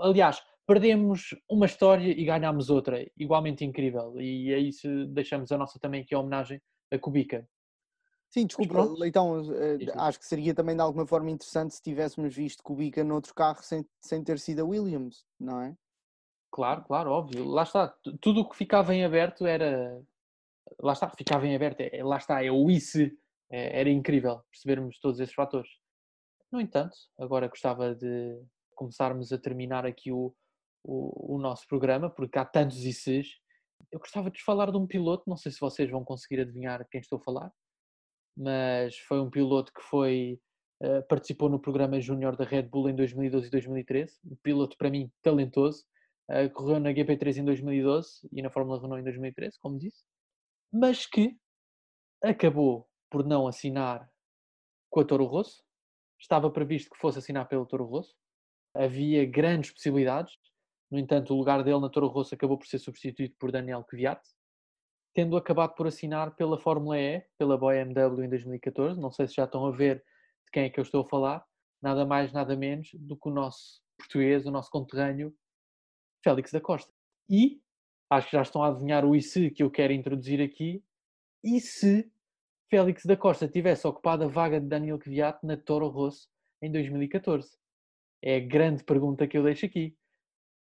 Aliás, perdemos uma história e ganhamos outra, igualmente incrível, e é isso deixamos a nossa também aqui a homenagem a Kubica. Sim, desculpa, Leitão, eh, acho que seria também de alguma forma interessante se tivéssemos visto Kubica noutro carro sem, sem ter sido a Williams, não é? Claro, claro, óbvio. Lá está, tudo o que ficava em aberto era. Lá está, ficava em aberto, é, lá está, é o isso. É, era incrível percebermos todos esses fatores. No entanto, agora gostava de começarmos a terminar aqui o, o, o nosso programa, porque há tantos ICs. Eu gostava de falar de um piloto, não sei se vocês vão conseguir adivinhar quem estou a falar mas foi um piloto que foi uh, participou no programa Júnior da Red Bull em 2012 e 2013, um piloto para mim talentoso, uh, correu na GP3 em 2012 e na Fórmula Renault em 2013, como disse, mas que acabou por não assinar com a Toro Rosso, estava previsto que fosse assinar pelo Toro Rosso, havia grandes possibilidades, no entanto o lugar dele na Toro Rosso acabou por ser substituído por Daniel Kvyat, tendo acabado por assinar pela Fórmula E, pela BMW em 2014. Não sei se já estão a ver de quem é que eu estou a falar. Nada mais, nada menos do que o nosso português, o nosso conterrâneo, Félix da Costa. E acho que já estão a adivinhar o e se que eu quero introduzir aqui. E se Félix da Costa tivesse ocupado a vaga de Daniel Kvyat na Toro Rosso em 2014? É a grande pergunta que eu deixo aqui.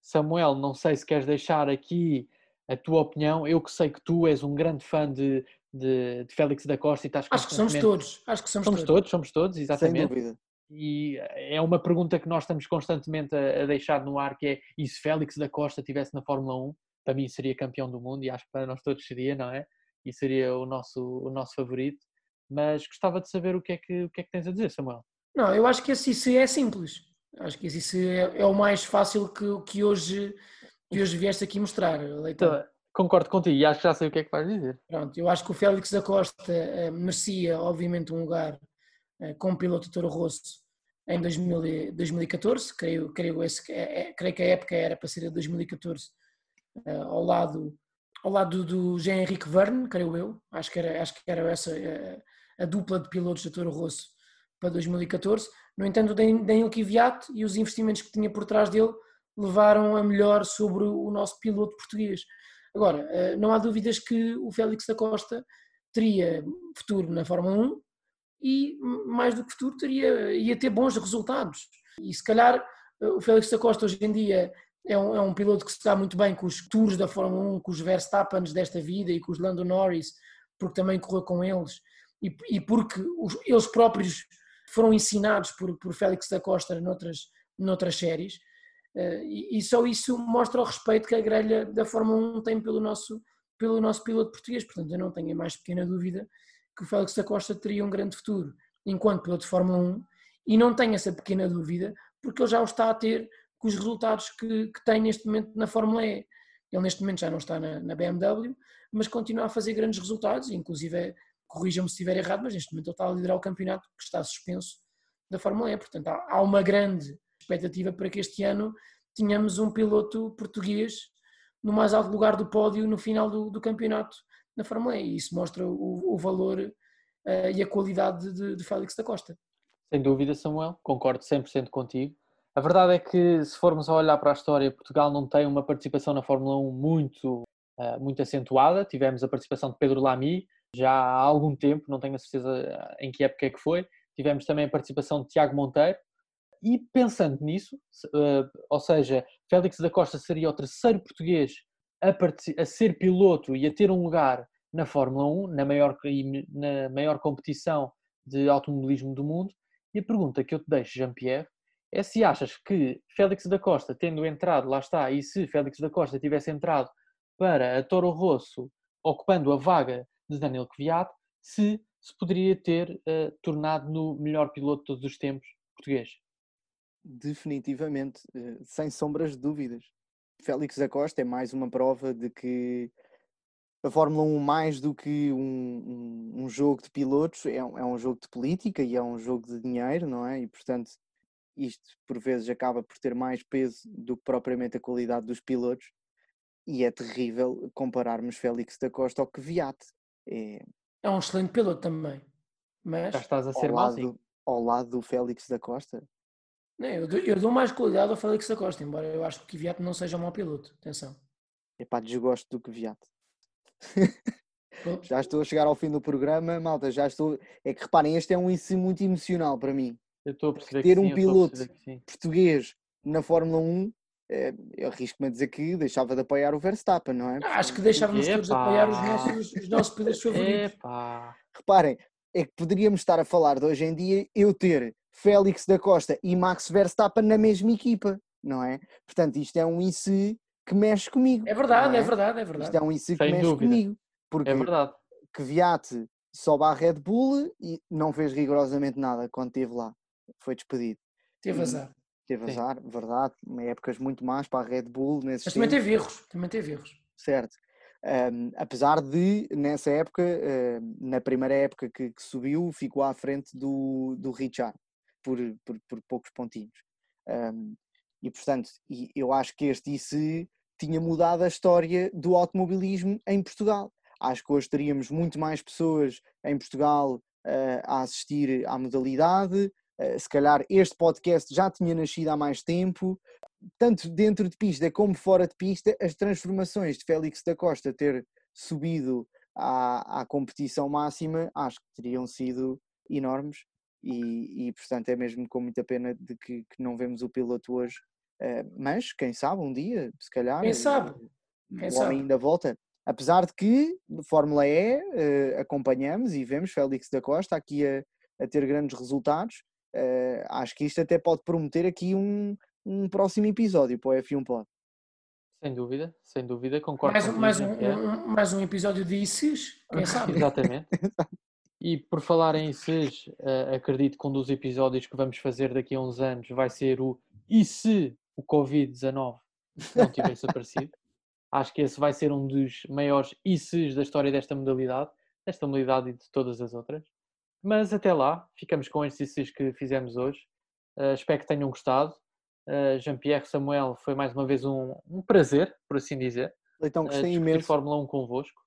Samuel, não sei se queres deixar aqui a tua opinião. Eu que sei que tu és um grande fã de, de, de Félix da Costa e estás Acho que somos todos. Acho que somos, somos todos. todos. Somos todos, exatamente. Sem dúvida. E é uma pergunta que nós estamos constantemente a, a deixar no ar, que é e se Félix da Costa estivesse na Fórmula 1, para mim seria campeão do mundo e acho que para nós todos seria, não é? E seria o nosso, o nosso favorito. Mas gostava de saber o que, é que, o que é que tens a dizer, Samuel. Não, eu acho que esse IC é simples. Acho que esse é, é o mais fácil que, que hoje que hoje vieste aqui mostrar, Leitão. Então, concordo contigo e acho que já sei o que é que vais dizer. Pronto, eu acho que o Félix da Costa uh, merecia, obviamente, um lugar uh, como piloto de Toro Rosso em 2000, 2014. Creio, creio, esse, é, é, creio que a época era para ser a 2014, uh, ao lado, ao lado do Jean-Henrique Verne, creio eu. Acho que era, acho que era essa a dupla de pilotos de Toro Rosso para 2014. No entanto, o Daniel Kvyat e os investimentos que tinha por trás dele levaram a melhor sobre o nosso piloto português. Agora, eh, não há dúvidas que o Félix da Costa teria futuro na Fórmula 1 e, mais do que futuro, teria, ia ter bons resultados. E se calhar eh, o Félix da Costa hoje em dia é um, é um piloto que se dá muito bem com os tours da Fórmula 1, com os Verstappens desta vida e com os Lando Norris, porque também correu com eles e, e porque os, eles próprios foram ensinados por, por Félix da Costa noutras, noutras séries. Eh, e, só isso mostra o respeito que a grelha da Fórmula 1 tem pelo nosso, pelo nosso piloto português. Portanto, eu não tenho a mais pequena dúvida que o Félix da Costa teria um grande futuro enquanto piloto de Fórmula 1 e não tenho essa pequena dúvida porque ele já o está a ter com os resultados que, que tem neste momento na Fórmula E. Ele neste momento já não está na, na BMW, mas continua a fazer grandes resultados, inclusive, é, corrija-me se estiver errado, mas neste momento ele está a liderar o campeonato que está suspenso da Fórmula E. Portanto, há, há uma grande expectativa para que este ano tenhamos um piloto português no mais alto lugar do pódio no final do, do campeonato na Fórmula E. E isso mostra o, o valor uh, e a qualidade de, de Félix da Costa. Sem dúvida, Samuel, concordo 100% contigo. A verdade é que, se formos a olhar para a história, Portugal não tem uma participação na Fórmula 1 muito, uh, muito acentuada. Tivemos a participação de Pedro Lamy já há algum tempo, não tenho a certeza em que época é que foi. Tivemos também a participação de Tiago Monteiro. E pensando nisso, uh, ou seja, Félix da Costa seria o terceiro português a, a, ser piloto e a ter um lugar na Fórmula 1, na maior, na maior competição de automobilismo do mundo. E a pergunta que eu te deixo, Jean-Pierre, é se achas que Félix da Costa, tendo entrado, lá está, e se Félix da Costa tivesse entrado para a Toro Rosso, ocupando a vaga de Daniel Kvyat, se se poderia ter uh, tornado no melhor piloto de todos os tempos português? Definitivamente, uh, sem sombras de dúvidas. Félix da Costa é mais uma prova de que a Fórmula 1, mais do que um, um, um jogo de pilotos, é um, é um jogo de política e é um jogo de dinheiro, não é? E portanto, isto por vezes acaba por ter mais peso do que propriamente a qualidade dos pilotos. E é terrível compararmos Félix da Costa ao Kvyat. É, é um excelente piloto também. Mas Já estás a ser ao lado, ao lado do Félix da Costa. Não, eu, dou, eu dou mais qualidade ao Félix da Costa, embora eu acho que o Kvyat não seja um mau piloto. Atenção. Epá, desgosto do Kvyat. já estou a chegar ao fim do programa, malta, já estou. É que reparem, este é um isso muito emocional para mim. Eu estou a perceber Ter que um sim, piloto português na Fórmula 1, é, eu arrisco-me a dizer que deixava de apoiar o Verstappen, não é? Acho que deixávamos todos de apoiar os nossos, os nossos pilotos favoritos. Epá. Reparem, é que poderíamos estar a falar de hoje em dia eu ter Félix da Costa e Max Verstappen na mesma equipa, não é? Portanto, isto é um isso que mexe comigo. É verdade, é? é? verdade, é verdade. Isto é um isso que Sem mexe dúvida. comigo. Porque É verdade. Kvyat sobe à Red Bull e não fez rigorosamente nada quando esteve lá. Foi despedido. Teve azar. Teve Sim. azar, verdade. Épocas muito más para a Red Bull nesses Mas também teve erros. Também teve erros. certo. Um, apesar de, nessa época, um, na primeira época que, que subiu, ficou à frente do, do Richard, por, por, por poucos pontinhos. Um, e, portanto, e eu acho que este ICE tinha mudado a história do automobilismo em Portugal. Acho que hoje teríamos muito mais pessoas em Portugal uh, a assistir à modalidade. Uh, se calhar este podcast já tinha nascido há mais tempo. Tanto dentro de pista como fora de pista, as transformações de Félix da Costa ter subido à, à competição máxima acho que teriam sido enormes. E, e, portanto é mesmo com muita pena de que, que não vemos o piloto hoje. Uh, mas quem sabe um dia, se calhar, Quem sabe? Quem o sabe? homem ainda volta. Apesar de que Fórmula E eh, acompanhamos e vemos Félix da Costa aqui a, a ter grandes resultados. Eh, acho que isto até pode prometer aqui um, um próximo episódio para o F1 Pod. Sem dúvida, sem dúvida, concordo Mais, um, mais, um, Jean-Pierre. um- mais um episódio de ICES, quem sabe? Exatamente. E por falar em SES, eh, acredito que um dos episódios que vamos fazer daqui a uns anos vai ser o E se o Covid-19 não tivesse aparecido? Acho que esse vai ser um dos maiores se's da história desta modalidade, desta modalidade e de todas as outras. Mas até lá, ficamos com estes E se's que fizemos hoje. Eh, espero que tenham gostado. Eh, Jean-Pierre Samuel, foi mais uma vez um, um prazer, por assim dizer, Então eh, gostei discutir imenso. Fórmula 1 convosco.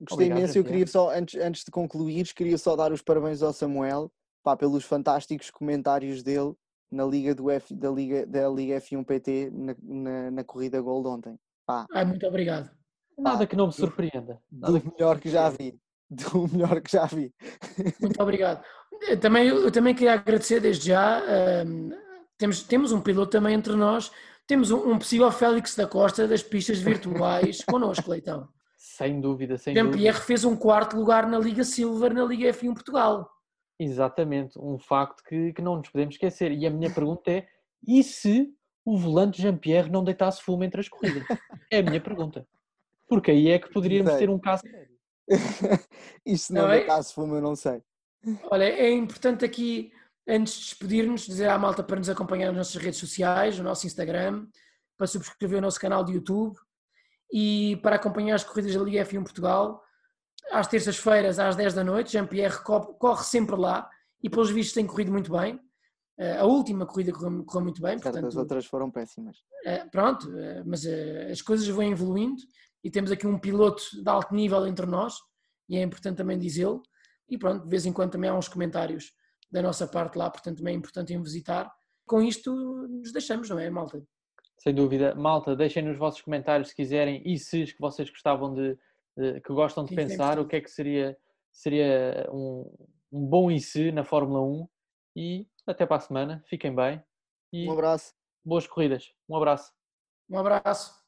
Gostei Obrigado, imenso. Eu Jean-Pierre. queria só, antes, antes de concluir, queria só dar os parabéns ao Samuel pá, pelos fantásticos comentários dele na Liga do F, da, Liga, da Liga F1 PT na, na, na corrida Gold ontem. Pá, Ai, muito obrigado. Nada que não me surpreenda. Nada do que melhor que já vi. Do melhor que já vi. Muito obrigado. Eh, Também, eu também queria agradecer desde já. ehm, temos, temos um piloto também entre nós. Temos um, um possível Félix da Costa das pistas virtuais connosco, Leitão. Sem dúvida, sem dúvida. Jean-Pierre fez um quarto lugar na Liga Silver, na Liga F1 Portugal. Exatamente, um facto que, que não nos podemos esquecer. E a minha pergunta é: e se o volante Jean-Pierre não deitasse fumo entre as corridas? É a minha pergunta. Porque aí é que poderíamos Sei. ter um caso sério. Isto se não Não é? deitasse fumo, eu não sei. Olha, é importante aqui, antes de despedirmos, dizer à malta para nos acompanhar nas nossas redes sociais, no nosso Instagram, para subscrever o nosso canal de YouTube e para acompanhar as corridas da Liga F1 Portugal, às terças-feiras, às 10 da noite, Jean-Pierre corre sempre lá e, pelos vistos, tem corrido muito bem. Eh, a última corrida correu, correu muito bem. Certo, portanto, as outras foram péssimas. Eh, pronto, eh, mas as coisas vão evoluindo e temos aqui um piloto de alto nível entre nós e é importante também dizê-lo. E pronto, de vez em quando também há uns comentários da nossa parte lá, portanto também é importante em visitar. Com isto nos deixamos, não é, malta? Sem dúvida. Malta, deixem nos vossos comentários se quiserem e se que vocês gostavam de, de que gostam de Sim, pensar, o que é que seria, seria um, um bom e se na Fórmula 1 e até para a semana. Fiquem bem. E um abraço. Boas corridas. Um abraço. Um abraço.